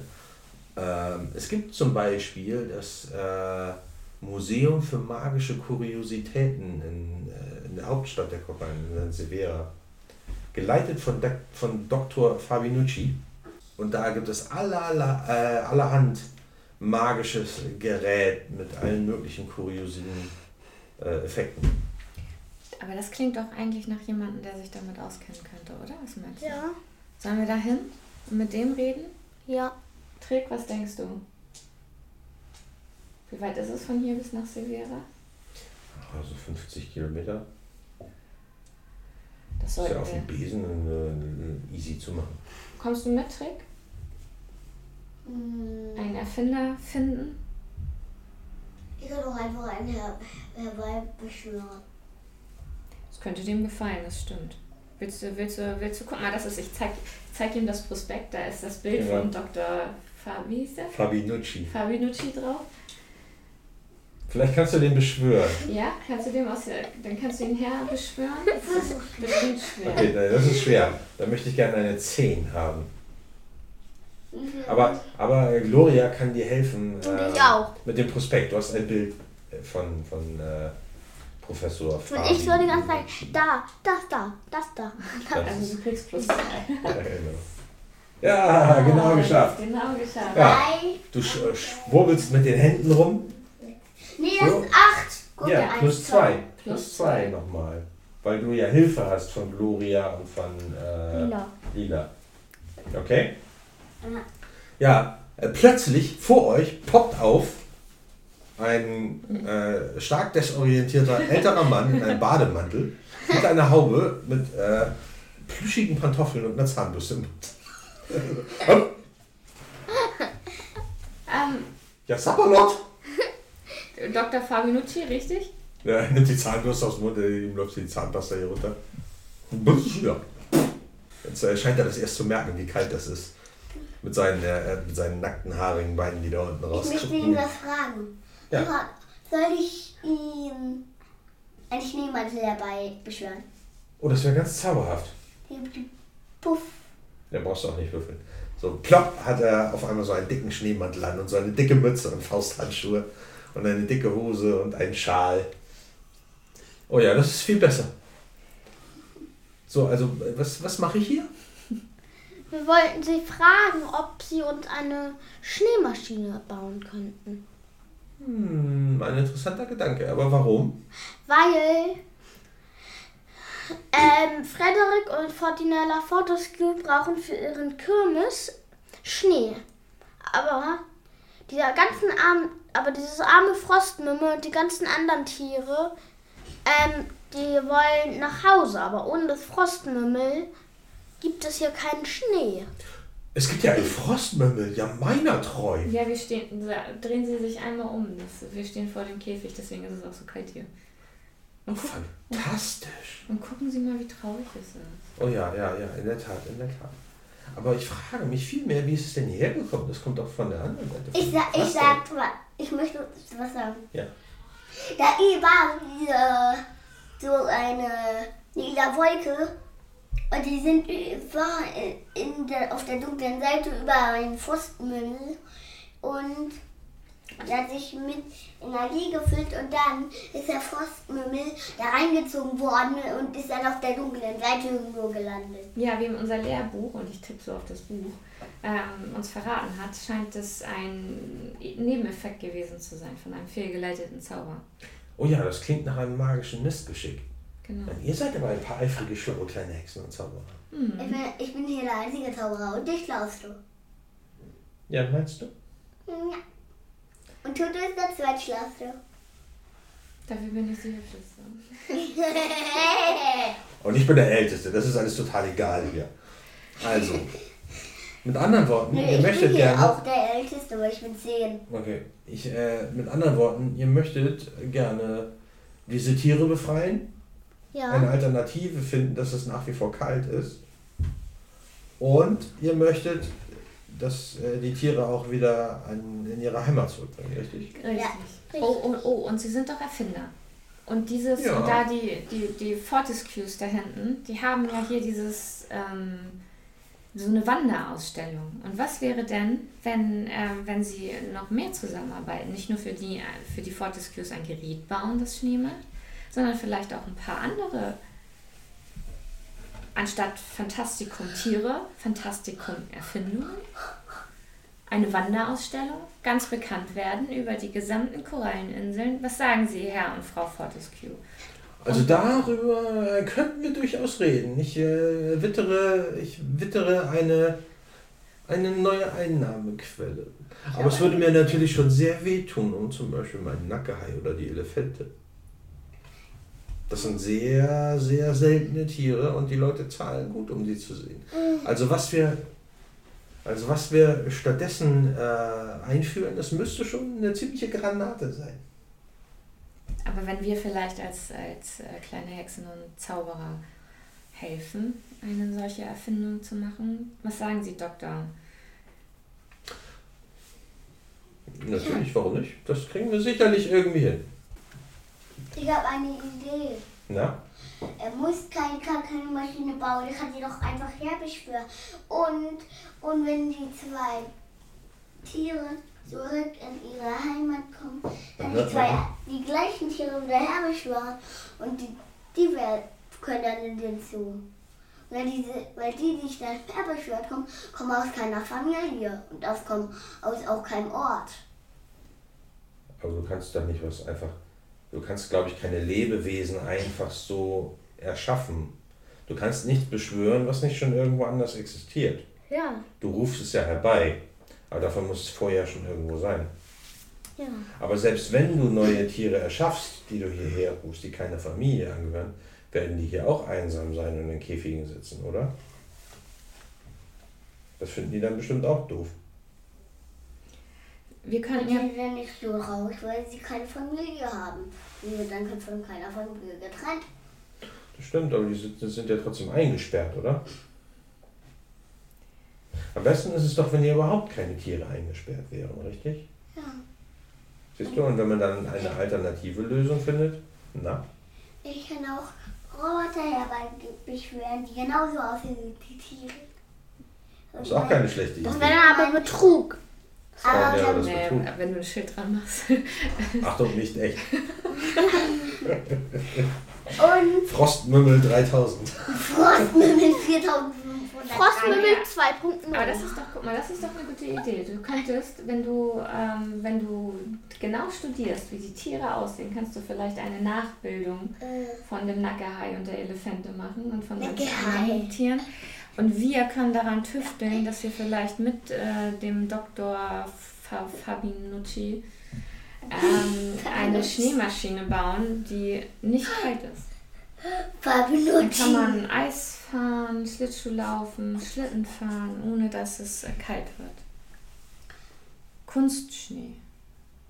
Ähm, es gibt zum Beispiel das äh, Museum für magische Kuriositäten in, äh, in der Hauptstadt der Koralleninseln, in Severa. Geleitet von, von Dr. Fabinucci. Und da gibt es allerla, äh, allerhand magisches Gerät mit allen möglichen kuriosen äh, Effekten. Aber das klingt doch eigentlich nach jemandem, der sich damit auskennen könnte, oder? Was meinst du? Ja. Sollen wir da hin und mit dem reden? Ja. Trick, was denkst du? Wie weit ist es von hier bis nach Severa? Also 50 Kilometer. Das Ist sollten ja auf dem. Besen äh, easy zu machen. Kommst du mit, Trick? Hm, Einen Erfinder finden? Ich kann doch einfach einen her herbeibeschwören. Das könnte dem gefallen, das stimmt. Willst du, willst du, willst du, guck mal, das ist, ich zeig, zeig ihm das Prospekt, da ist das Bild Ja. von Dr. Fabi, wie hieß der? Fabinucci. Fabinucci drauf. Vielleicht kannst du den beschwören. Ja, kannst du dem aus der, dann kannst du ihn her beschwören. Das ist bestimmt schwer. Okay, nein, das ist schwer. Da möchte ich gerne eine 10 haben. Aber, aber äh, Gloria kann dir helfen. Und äh, ich auch. Mit dem Prospekt. Du hast ein Bild äh, von, von äh, Professor Und Fabi. ich soll die ganze Zeit, da, das da, das da. Das Also ist, du kriegst plus zwei. ja, genau. Ja, genau geschafft. Genau geschafft. Ja, du sch äh, schwurbelst mit den Händen rum. Nee, das So. ist acht. Guck Ja, plus eins, zwei. Plus Plus zwei nochmal. Weil du ja Hilfe hast von Gloria und von äh, Lila. Lila. Okay? Ja. Ja, äh, plötzlich vor euch poppt auf ein äh, stark desorientierter älterer Mann in einem Bademantel mit einer Haube mit äh, plüschigen Pantoffeln und einer Zahnbürste im Mund. Ähm, Ja, Sapperlot! Dr. Fabinucci, richtig? Ja, er nimmt die Zahnbürste aus dem Mund, äh, ihm läuft die Zahnpasta hier runter. Ja. Jetzt äh, scheint er das erst zu merken, wie kalt das ist. Mit seinen, äh, mit seinen nackten, haarigen Beinen, die da unten Ich möchte ihn was fragen. Ja. Soll ich ihm einen Schneemantel herbei beschwören? Oh, das wäre ganz zauberhaft. Puff. Da brauchst du auch nicht würfeln. So, plopp, hat er auf einmal so einen dicken Schneemantel an und so eine dicke Mütze und Fausthandschuhe und eine dicke Hose und einen Schal. Oh ja, das ist viel besser. So, also, was, was mache ich hier? Wir wollten sie fragen, ob sie uns eine Schneemaschine bauen könnten. Hm, ein interessanter Gedanke. Aber warum? Weil ähm, Frederik und Fortinella Fortescue brauchen für ihren Kirmes Schnee. Aber dieser ganzen arm, aber dieses arme Frostmümmel und die ganzen anderen Tiere, ähm, die wollen nach Hause. Aber ohne das Frostmümmel gibt es hier keinen Schnee. Es gibt ja einen Frostmümmel, ja meiner treu. Ja, wir stehen, drehen Sie sich einmal um. Das, wir stehen vor dem Käfig, deswegen ist es auch so kalt hier. Und, guck, Fantastisch. und gucken Sie mal, wie traurig es ist. Oh ja, ja, ja, in der Tat, in der Tat. Aber ich frage mich viel mehr, wie ist es denn hierher gekommen? Das kommt doch von der anderen Seite. Ich, sa ich sag mal, ich möchte was sagen. Ja. Da war diese, so eine lila Wolke und die sind war in der, auf der dunklen Seite über einen Pfostenmüll und der hat sich mit Energie gefüllt und dann ist der Frostmümmel da reingezogen worden und ist dann auf der dunklen Seite irgendwo gelandet. Ja, wie unser Lehrbuch, und ich tippe so auf das Buch, ähm, uns verraten hat, scheint es ein Nebeneffekt gewesen zu sein von einem fehlgeleiteten Zauber. Oh ja, das klingt nach einem magischen Mistgeschick. Genau. Nein, ihr seid aber ein paar eifrige, schlaue kleine Hexen und Zauberer. Hm. Ich, bin, ich bin hier der einzige Zauberer und dich glaubst du. Ja, meinst du? Ja. Und Toto ist der Zweitschlafste. Dafür bin ich die Hübscheste. Und ich bin der Älteste, das ist alles total egal hier. Also, mit anderen Worten, Nee, ihr ich möchtet bin hier gerne. auch der Älteste, weil ich bin 10. Okay, ich, äh, mit anderen Worten, ihr möchtet gerne diese Tiere befreien, eine Ja. Alternative finden, dass es nach wie vor kalt ist. Und ihr möchtet, dass äh, die Tiere auch wieder an, in ihre Heimat zurückbringen, richtig? Richtig. Ja. Oh, oh, oh, und sie sind doch Erfinder. Und dieses, Ja. und da die, die, die Fortescues da hinten, die haben ja hier dieses, ähm, so eine Wanderausstellung. Und was wäre denn, wenn, ähm, wenn sie noch mehr zusammenarbeiten? Nicht nur für die, äh, für die Fortescues ein Gerät bauen, das Schnee macht, sondern vielleicht auch ein paar andere. Anstatt Fantastikum Tiere, Fantastikum Erfindungen eine Wanderausstellung, ganz bekannt werden über die gesamten Koralleninseln. Was sagen Sie, Herr und Frau Fortescue? Also darüber könnten wir durchaus reden. Ich äh, wittere, ich wittere eine, eine neue Einnahmequelle. Aber es würde mir natürlich schon sehr wehtun, um zum Beispiel meinen Nackehai oder die Elefante. Das sind sehr, sehr seltene Tiere und die Leute zahlen gut, um sie zu sehen. Also was wir, also was wir stattdessen äh, einführen, das müsste schon eine ziemliche Granate sein. Aber wenn wir vielleicht als, als äh, kleine Hexen und Zauberer helfen, eine solche Erfindung zu machen, was sagen Sie, Doktor? Natürlich, warum nicht? Das kriegen wir sicherlich irgendwie hin. Ich habe eine Idee. Na? Er muss keine, keine Maschine bauen, er kann sie doch einfach herbeschwören. Und, und wenn die zwei Tiere zurück in ihre Heimat kommen, kann die zwei die gleichen Tiere wieder herbeschwören und die, die wer- können dann in den Zoo. Weil, diese, weil die, die sich dann herbeschwört kommen, kommen aus keiner Familie und aus, kommen aus auch keinem Ort. Aber du kannst doch nicht was einfach. Du kannst, glaube ich, keine Lebewesen einfach so erschaffen. Du kannst nichts beschwören, was nicht schon irgendwo anders existiert. Ja. Du rufst es ja herbei. Aber davon muss es vorher schon irgendwo sein. Ja. Aber selbst wenn du neue Tiere erschaffst, die du hierher rufst, die keiner Familie angehören, werden die hier auch einsam sein und in Käfigen sitzen, oder? Das finden die dann bestimmt auch doof. Wir Die könnten ja. sind ja nicht so raus, weil sie keine Familie haben. Die sind dann von keiner Familie getrennt. Das stimmt, aber die sind, die sind ja trotzdem eingesperrt, oder? Am besten ist es doch, wenn hier überhaupt keine Tiere eingesperrt wären, richtig? Ja. Siehst du, und wenn man dann eine alternative Lösung findet, na, Ich kann auch Roboter herbeibeschwören, die genauso aussehen wie die Tiere. das ist auch keine schlechte Idee. Das wäre dann aber Betrug. Aber Ja, Nee, Betrug. wenn du ein Schild dran machst. Achtung, nicht echt. und Frostmümmel 3000. Frostmümmel 4500. Frostmümmel Aber das 2.0. ist doch, guck mal, das ist doch eine gute Idee. Du könntest, wenn du, ähm, wenn du genau studierst, wie die Tiere aussehen, kannst du vielleicht eine Nachbildung Äh, von dem Nackerhai und der Elefante machen und von Nackerhai. anderen Tieren. Und wir können daran tüfteln, dass wir vielleicht mit äh, dem Dr. Fa Fabinucci ähm, eine Schneemaschine bauen, die nicht kalt ist. Dann kann man Eis fahren, Schlittschuh laufen, Schlitten fahren, ohne dass es äh, kalt wird. Kunstschnee.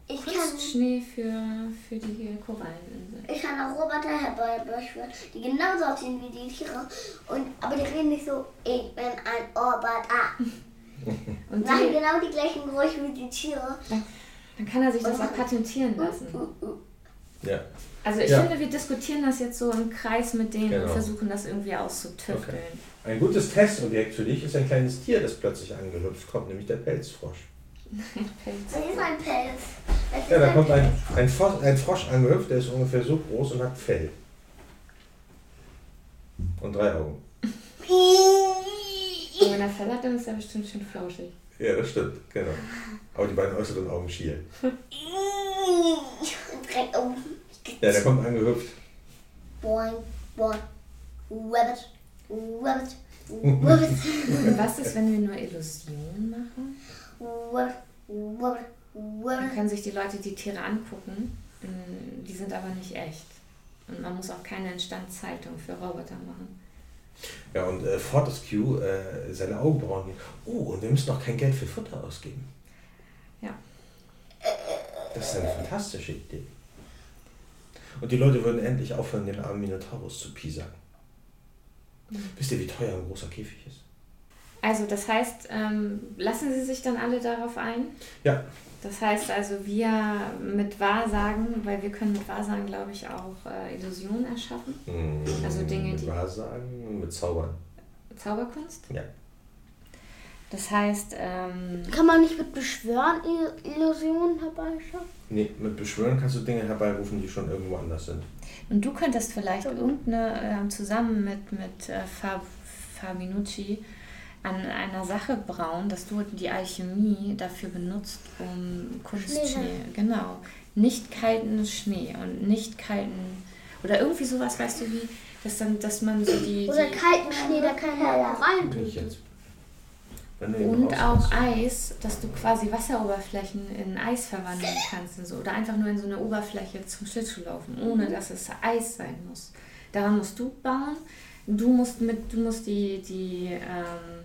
Ich kann, Kunstschnee für, für die Koralleninsel. ich kann auch Roboter herbeibeschwören, die genauso aussehen wie die Tiere. Und, aber die reden nicht so, ich bin ein Roboter. Und Machen genau die gleichen Geräusche wie die Tiere. Dann kann er sich das auch patentieren lassen. Ja. Also ich Ja. finde, wir diskutieren das jetzt so im Kreis mit denen und Genau. versuchen das irgendwie auszutüfteln. Ein gutes Testobjekt für dich ist ein kleines Tier, das plötzlich angehüpft kommt, nämlich der Pelzfrosch. Das ist ein Pelz. Ja, da kommt ein, Pelz. ein, Frosch, ein Frosch angehüpft, der ist ungefähr so groß und hat Fell. Und drei Augen. Und wenn er Fell hat, dann ist er bestimmt schön flauschig. Ja, das stimmt, genau. Aber die beiden äußeren Augen schielen. Ja, der kommt angehüpft. Boing, boing. Rabbit, rabbit, rabbit, was ist, wenn wir nur Illusionen machen? rabbit, rabbit, Dann können sich die Leute die Tiere angucken, mm, die sind aber nicht echt. Und man muss auch keine Instandhaltung für Roboter machen. Ja, und äh, Fortescue, äh, seine Augenbrauen gehen. Oh, und wir müssen auch kein Geld für Futter ausgeben. Ja. Das ist eine fantastische Idee. Und die Leute würden endlich aufhören, den armen Minotaurus zu piesacken. Wisst ihr, wie teuer ein großer Käfig ist? Also das heißt, ähm, lassen Sie sich dann alle darauf ein? Ja, Das heißt also, wir mit Wahrsagen, weil wir können mit Wahrsagen, glaube ich, auch äh, Illusionen erschaffen. Also Dinge, mit die- Wahrsagen, mit Zaubern. Zauberkunst. Ja. Das heißt, ähm, Kann man nicht mit Beschwören Illusionen herbeischaffen? Nee, mit Beschwören kannst du Dinge herbeirufen, die schon irgendwo anders sind. und du könntest vielleicht irgendeine, ähm, zusammen mit, mit äh, Fab, Fabinucci an einer Sache brauen, dass du die Alchemie dafür benutzt, um Kunstschnee, Schnee. genau, nicht kalten Schnee und nicht kalten, oder irgendwie sowas, weißt du wie, dass dann, dass man so die, Oder die kalten Schnee, jetzt. Wenn du ihn Und auch. Eis, dass du quasi Wasseroberflächen in Eis verwandeln kannst. Und so. Oder einfach nur in so eine Oberfläche zum Schlittschuhlaufen, ohne dass es Eis sein muss. Daran musst du bauen. Du musst mit, du musst die, die, ähm,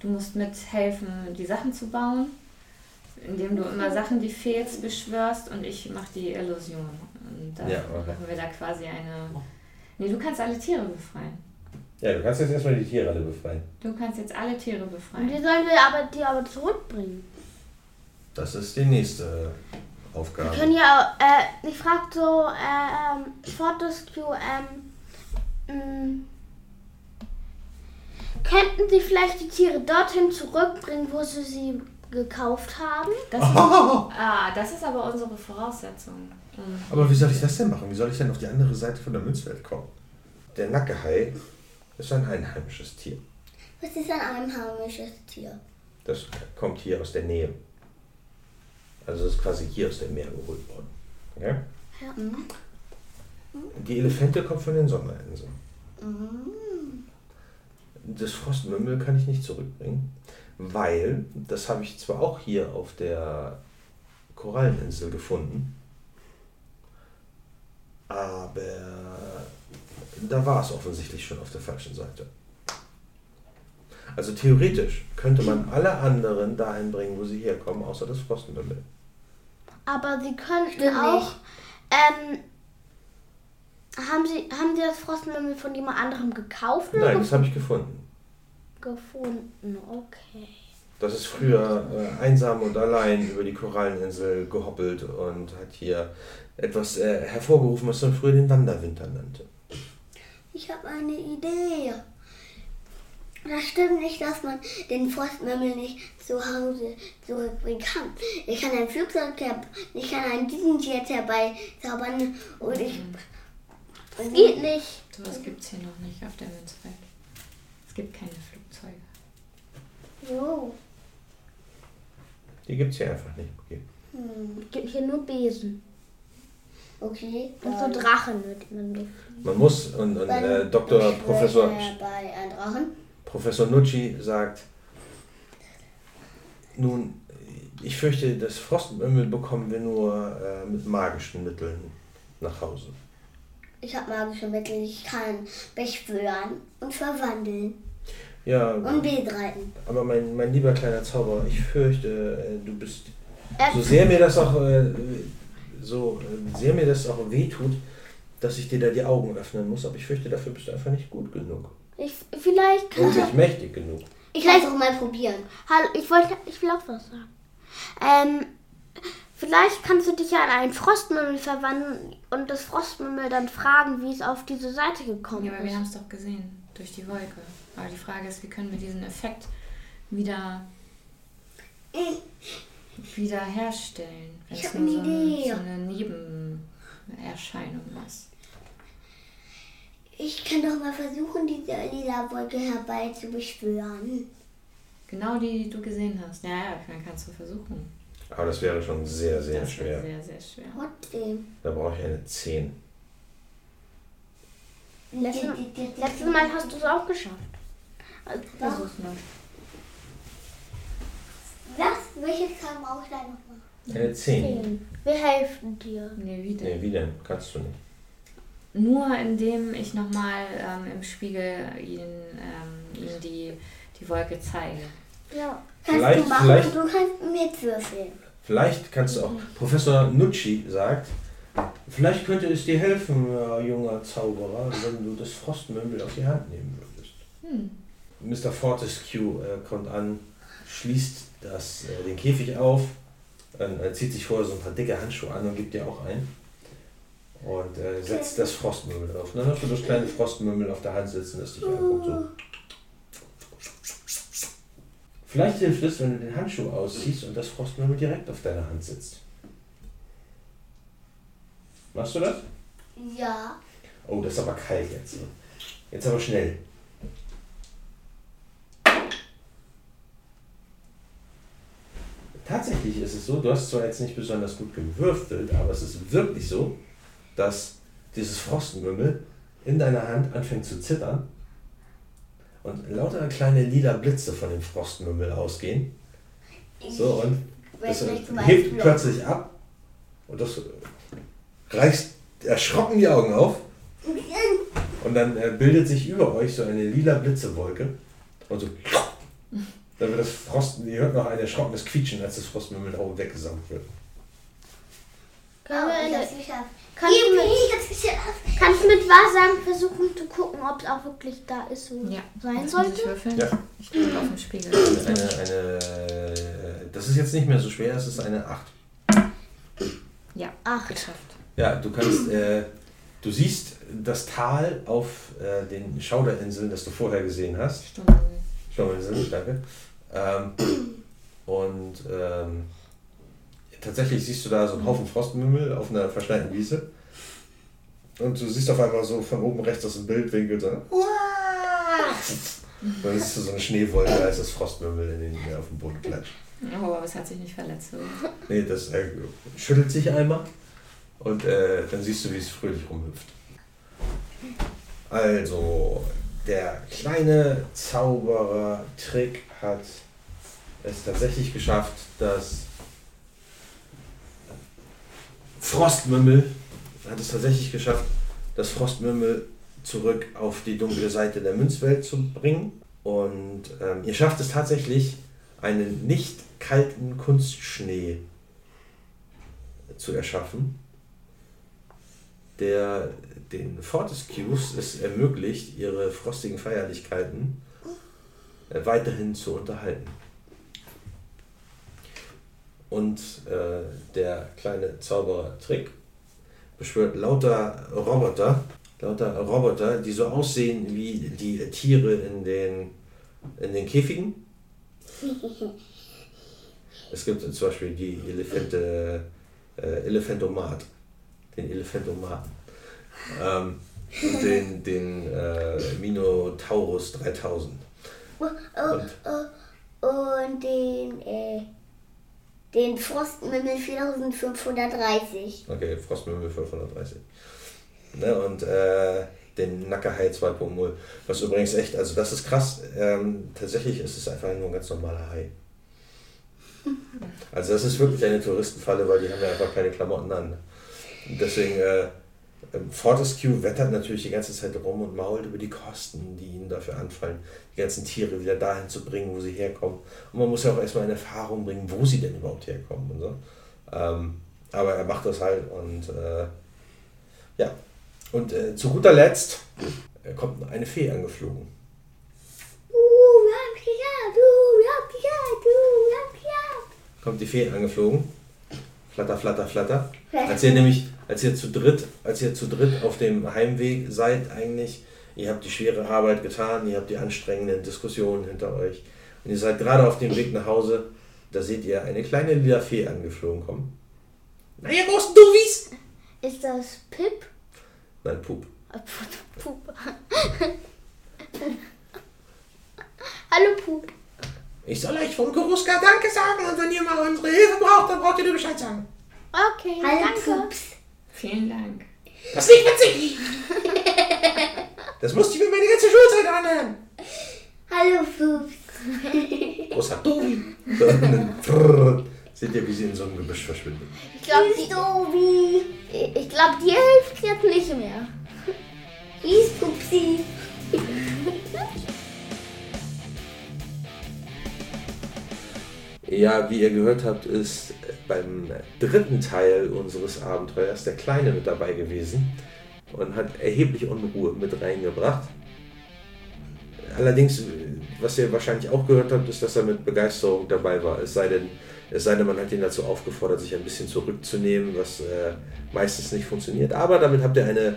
du musst mithelfen, die Sachen zu bauen, indem du immer Sachen, die fehlst, beschwörst und ich mache die Illusion. Und dann Ja, okay. machen wir da quasi eine. Nee, du kannst alle Tiere befreien. Ja, du kannst jetzt erstmal die Tiere alle befreien. Du kannst jetzt alle Tiere Und befreien. die sollen wir aber, die aber zurückbringen. Das ist die nächste Wir Aufgabe. können ja, äh, ich frag so, äh, ähm, Fortescue, ähm, mh, könnten Sie vielleicht die Tiere dorthin zurückbringen, wo Sie sie gekauft haben? Das ist, ah, das ist aber unsere Voraussetzung. Um, Aber wie soll ich das denn machen? Wie soll ich denn auf die andere Seite von der Münzwelt kommen? Der Nackehai ist ein einheimisches Tier. Was ist ein einheimisches Tier? Das kommt hier aus der Nähe. Also es ist quasi hier aus dem Meer geholt worden. Ja? Ja. Die Elefante kommt von den Sonderinseln. Das Frostmümmel kann ich nicht zurückbringen, weil, das habe ich zwar auch hier auf der Koralleninsel gefunden, aber da war es offensichtlich schon auf der falschen Seite. Also theoretisch könnte man alle anderen dahin bringen, wo sie herkommen, außer das Frostmümmel. Aber Sie könnten Stimmt auch, nicht. ähm, haben Sie, haben Sie das Frostmümmel von jemand anderem gekauft oder Nein, das habe ich gefunden. gefunden? Okay. Das ist früher äh, einsam und allein über die Koralleninsel gehoppelt und hat hier etwas äh, hervorgerufen, was man früher den Wanderwinter nannte. Ich habe eine Idee. Das stimmt nicht, dass man den Frostmümmel nicht zu Hause zurückbringen kann. Ich kann ein Flugzeug, her- ich kann einen Düsenjet herbeizaubern und ich. Das geht nicht. sowas gibt es hier noch nicht auf der Münzwelt. Es gibt keine Flugzeuge. So. Die gibt es hier einfach nicht. Okay. Hm. Es gibt hier nur Besen. Okay. Und so dann- Drachen mit man mit. Man muss, und, und äh, Dr. Professor, bei einem Drachen. Professor Nucci sagt, nun, ich fürchte, das Frostmümmel bekommen wir nur äh, mit magischen Mitteln nach Hause. Ich habe magische Mittel. Ich kann beschwören und verwandeln Ja, und Bild reiten. aber mein, mein lieber kleiner Zauberer, ich fürchte, äh, du bist So sehr mir das auch, äh, so äh, sehr mir das auch wehtut, dass ich dir da die Augen öffnen muss, aber ich fürchte, dafür bist du einfach nicht gut genug. Ich, vielleicht Und kannst nicht mächtig genug. Ich kann es auch mal probieren. Hallo, ich wollte, ich will auch was sagen. Ähm, vielleicht kannst du dich ja in einen Frostmümmel verwandeln und das Frostmümmel dann fragen, wie es auf diese Seite gekommen Ja, aber wir ist. haben es doch gesehen, durch die Wolke. Aber die Frage ist, wie können wir diesen Effekt wieder, wieder herstellen, wenn Ich es nur eine so, ein, Idee. so eine Nebenerscheinung ist. Ich kann doch mal versuchen, diese lila Wolke herbeizubeschwören. Genau die, die du gesehen hast. Ja, ja, dann kannst du versuchen. Aber das wäre schon sehr, sehr das schwer. sehr, sehr schwer. Trotzdem. Da brauche ich eine 10. Letztes, letztes Mal hast du es auch geschafft. Also, Versuch's mal. Was? Welche Zahl brauche ich da nochmal? Eine 10. Wir helfen dir. Nee, wie denn? Nee, wie denn? Kannst du nicht. Nur indem ich nochmal ähm, im Spiegel ihn, ähm, ihm die, die Wolke zeige. Ja. Kannst Vielleicht- du machen, vielleicht- du kannst mitwürfeln. Vielleicht kannst du auch. Professor Nucci sagt, vielleicht könnte es dir helfen, äh, junger Zauberer, wenn du das Frostmöbel auf die Hand nehmen würdest. Hm. Mr. Fortescue äh, kommt an, schließt das, äh, den Käfig auf, äh, zieht sich vorher so ein paar dicke Handschuhe an und gibt dir auch ein. Und äh, setzt das Frostmöbel auf. Und dann hast du das kleine Frostmöbel auf der Hand sitzen, das dich anguckt. So. Vielleicht hilft es, wenn du den Handschuh ausziehst und das Frostmöbel direkt auf deiner Hand sitzt. Machst du das? Ja. Oh, das ist aber kalt jetzt. ne? Jetzt aber schnell. Tatsächlich ist es so, du hast zwar jetzt nicht besonders gut gewürfelt, aber es ist wirklich so, dass dieses Frostmümmel in deiner Hand anfängt zu zittern und lauter kleine lila Blitze von dem Frostmümmel ausgehen. So, und das hebt plötzlich ab und das reißt erschrocken die Augen auf und dann äh, bildet sich über euch so eine lila Blitzewolke und so dann wird das Frost, ihr hört noch ein erschrockenes Quietschen, als das Frostmümmel da oben weggesaugt wird. Können Oh, wir ich eine- kannst, du mit, Yippie, ich hab's geschafft. kannst du mit Wahrsagen versuchen zu gucken, ob es auch wirklich da ist, wo Ja. es sein ich sollte? würfeln. Ja. Ich drücke auf den Spiegel. Eine, eine, das ist jetzt nicht mehr so schwer, es ist eine 8. Ja, Acht. geschafft. Ja, du kannst, äh, du siehst das Tal auf äh, den Schauderinseln, das du vorher gesehen hast. Stunde. Schauderinseln, danke. Ähm, und ähm, tatsächlich siehst du da so einen Haufen Frostmümmel auf einer verschneiten Wiese. Und du siehst auf einmal so von oben rechts aus dem Bildwinkel so, dann du so eine Schneewolke, als das Frostmümmel in den, auf den Boden klatscht. Oh, aber es hat sich nicht verletzt. oder? Nee, das äh, schüttelt sich einmal und äh, dann siehst du, wie es fröhlich rumhüpft. Also, der kleine Zauberer Trick hat es tatsächlich geschafft, das Frostmümmel hat es tatsächlich geschafft, das Frostmümmel zurück auf die dunkle Seite der Münzwelt zu bringen. Und ähm, ihr schafft es tatsächlich, einen nicht kalten Kunstschnee zu erschaffen, der den Fortescues es ermöglicht, ihre frostigen Feierlichkeiten äh, weiterhin zu unterhalten. Und äh, der kleine Zauberer Trick beschwört lauter Roboter, lauter Roboter, die so aussehen wie die Tiere in den, in den Käfigen. Es gibt zum Beispiel die Elefante, äh, Elephantomat, den Elephantomaten. Ähm, und den, den äh, Minotaurus 3000. Oh, oh, und den, äh, den Frostmümmel 4530. Okay, Frostmümmel 530. Ne, und äh, den Nackerhai 2.0. Was übrigens echt, also das ist krass. Ähm, tatsächlich ist es einfach nur ein ganz normaler Hai. Also das ist wirklich eine Touristenfalle, weil die haben ja einfach keine Klamotten an. Deswegen, äh, Fortescue wettert natürlich die ganze Zeit rum und mault über die Kosten, die ihnen dafür anfallen, die ganzen Tiere wieder dahin zu bringen, wo sie herkommen. Und man muss ja auch erstmal in Erfahrung bringen, wo sie denn überhaupt herkommen und so. Ähm, aber er macht das halt und äh, ja. Und äh, zu guter Letzt äh, kommt eine Fee angeflogen. Kommt die Fee angeflogen. Flatter, flatter, flatter. Als ihr nämlich, als ihr zu dritt, als ihr zu dritt auf dem Heimweg seid eigentlich, ihr habt die schwere Arbeit getan, ihr habt die anstrengenden Diskussionen hinter euch und ihr seid gerade auf dem Weg nach Hause, da seht ihr eine kleine lila Fee angeflogen kommen. Na ihr großen Doofies! Ist das Pip? Nein, Pup. Pup. Hallo Pup. Ich soll euch von Kuruska Danke sagen und wenn ihr mal unsere Hilfe braucht, dann braucht ihr nur Bescheid sagen. Okay, Hallo danke. Pups. Vielen Dank. Das ist nicht witzig! Das musste ich mir meine ganze Schulzeit anhören. Hallo Pups. Großer. Dann Seht ihr, wie sie in so einem Gebüsch verschwindet. Ich glaube, Tschüss, Dobi. die, ich glaub, dir hilft jetzt nicht mehr. Tschüss, Pupsi. Ja, wie ihr gehört habt, ist beim dritten Teil unseres Abenteuers der Kleine mit dabei gewesen und hat erheblich Unruhe mit reingebracht. Allerdings, was ihr wahrscheinlich auch gehört habt, ist, dass er mit Begeisterung dabei war. Es sei denn, es sei denn man hat ihn dazu aufgefordert, sich ein bisschen zurückzunehmen, was äh, meistens nicht funktioniert. Aber damit habt ihr eine,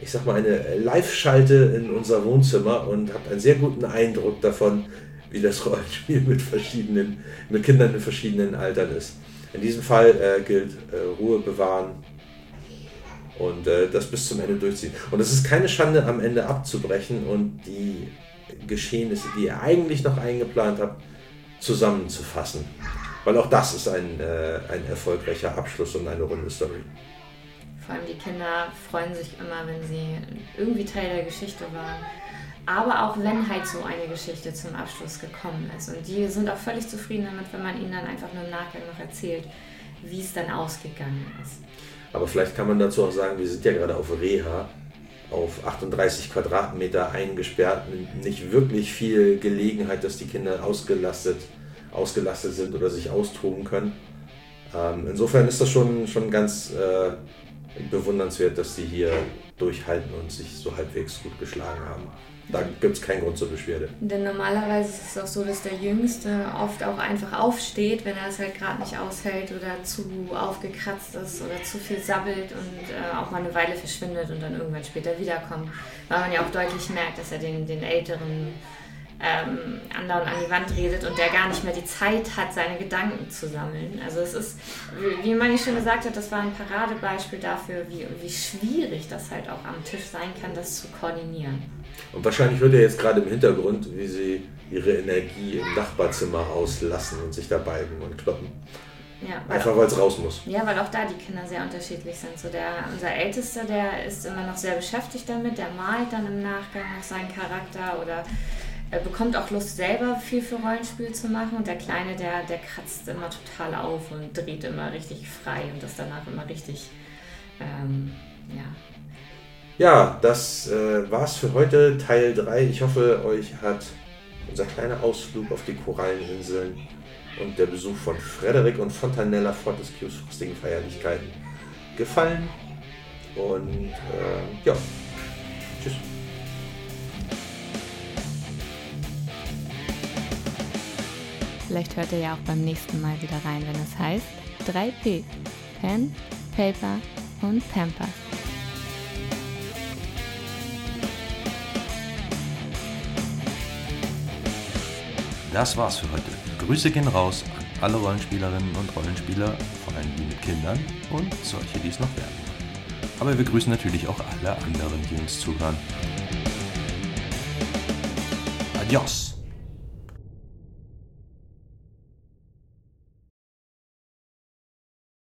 ich sag mal, eine Live-Schalte in unser Wohnzimmer und habt einen sehr guten Eindruck davon, wie das Rollenspiel mit verschiedenen, mit Kindern in verschiedenen Altern ist. In diesem Fall äh, gilt äh, Ruhe bewahren und äh, das bis zum Ende durchziehen. Und es ist keine Schande, am Ende abzubrechen und die Geschehnisse, die ihr eigentlich noch eingeplant habt, zusammenzufassen. Weil auch das ist ein, äh, ein erfolgreicher Abschluss und eine runde Story. Vor allem die Kinder freuen sich immer, wenn sie irgendwie Teil der Geschichte waren. Aber auch wenn halt so eine Geschichte zum Abschluss gekommen ist. Und die sind auch völlig zufrieden damit, wenn man ihnen dann einfach nur im Nachgang noch erzählt, wie es dann ausgegangen ist. Aber vielleicht kann man dazu auch sagen, wir sind ja gerade auf Reha, auf 38 Quadratmeter eingesperrt, nicht wirklich viel Gelegenheit, dass die Kinder ausgelastet, ausgelastet sind oder sich austoben können. Ähm, insofern ist das schon, schon ganz äh, bewundernswert, dass die hier durchhalten und sich so halbwegs gut geschlagen haben. Da gibt es keinen Grund zur Beschwerde. Denn normalerweise ist es auch so, dass der Jüngste oft auch einfach aufsteht, wenn er es halt gerade nicht aushält oder zu aufgekratzt ist oder zu viel sabbelt und äh, auch mal eine Weile verschwindet und dann irgendwann später wiederkommt. Weil man ja auch deutlich merkt, dass er den, den Älteren ähm, andauernd an die Wand redet und der gar nicht mehr die Zeit hat, seine Gedanken zu sammeln. Also es ist, wie wie Manni schon gesagt hat, das war ein Paradebeispiel dafür, wie, wie schwierig das halt auch am Tisch sein kann, das zu koordinieren. Und wahrscheinlich hört ihr jetzt gerade im Hintergrund, wie sie ihre Energie im Nachbarzimmer auslassen und sich da balgen und kloppen. Ja, weil Einfach weil es raus muss. Ja, weil auch da die Kinder sehr unterschiedlich sind. So der, unser Ältester, der ist immer noch sehr beschäftigt damit, der malt dann im Nachgang noch seinen Charakter oder er bekommt auch Lust, selber viel für Rollenspiel zu machen. Und der Kleine, der, der kratzt immer total auf und dreht immer richtig frei und ist danach immer richtig, ähm, ja. Ja, das äh, war's für heute, Teil 3. Ich hoffe, euch hat unser kleiner Ausflug auf die Koralleninseln und der Besuch von Frederik und Fontanella Fortescues frostigen Feierlichkeiten gefallen. Und äh, ja, Vielleicht hört ihr ja auch beim nächsten Mal wieder rein, wenn es heißt 3P. Pen, Paper und Pampers. Das war's für heute. Grüße gehen raus an alle Rollenspielerinnen und Rollenspieler, vor allem die mit Kindern und solche, die es noch werden. Aber wir grüßen natürlich auch alle anderen, die uns zuhören. Adios!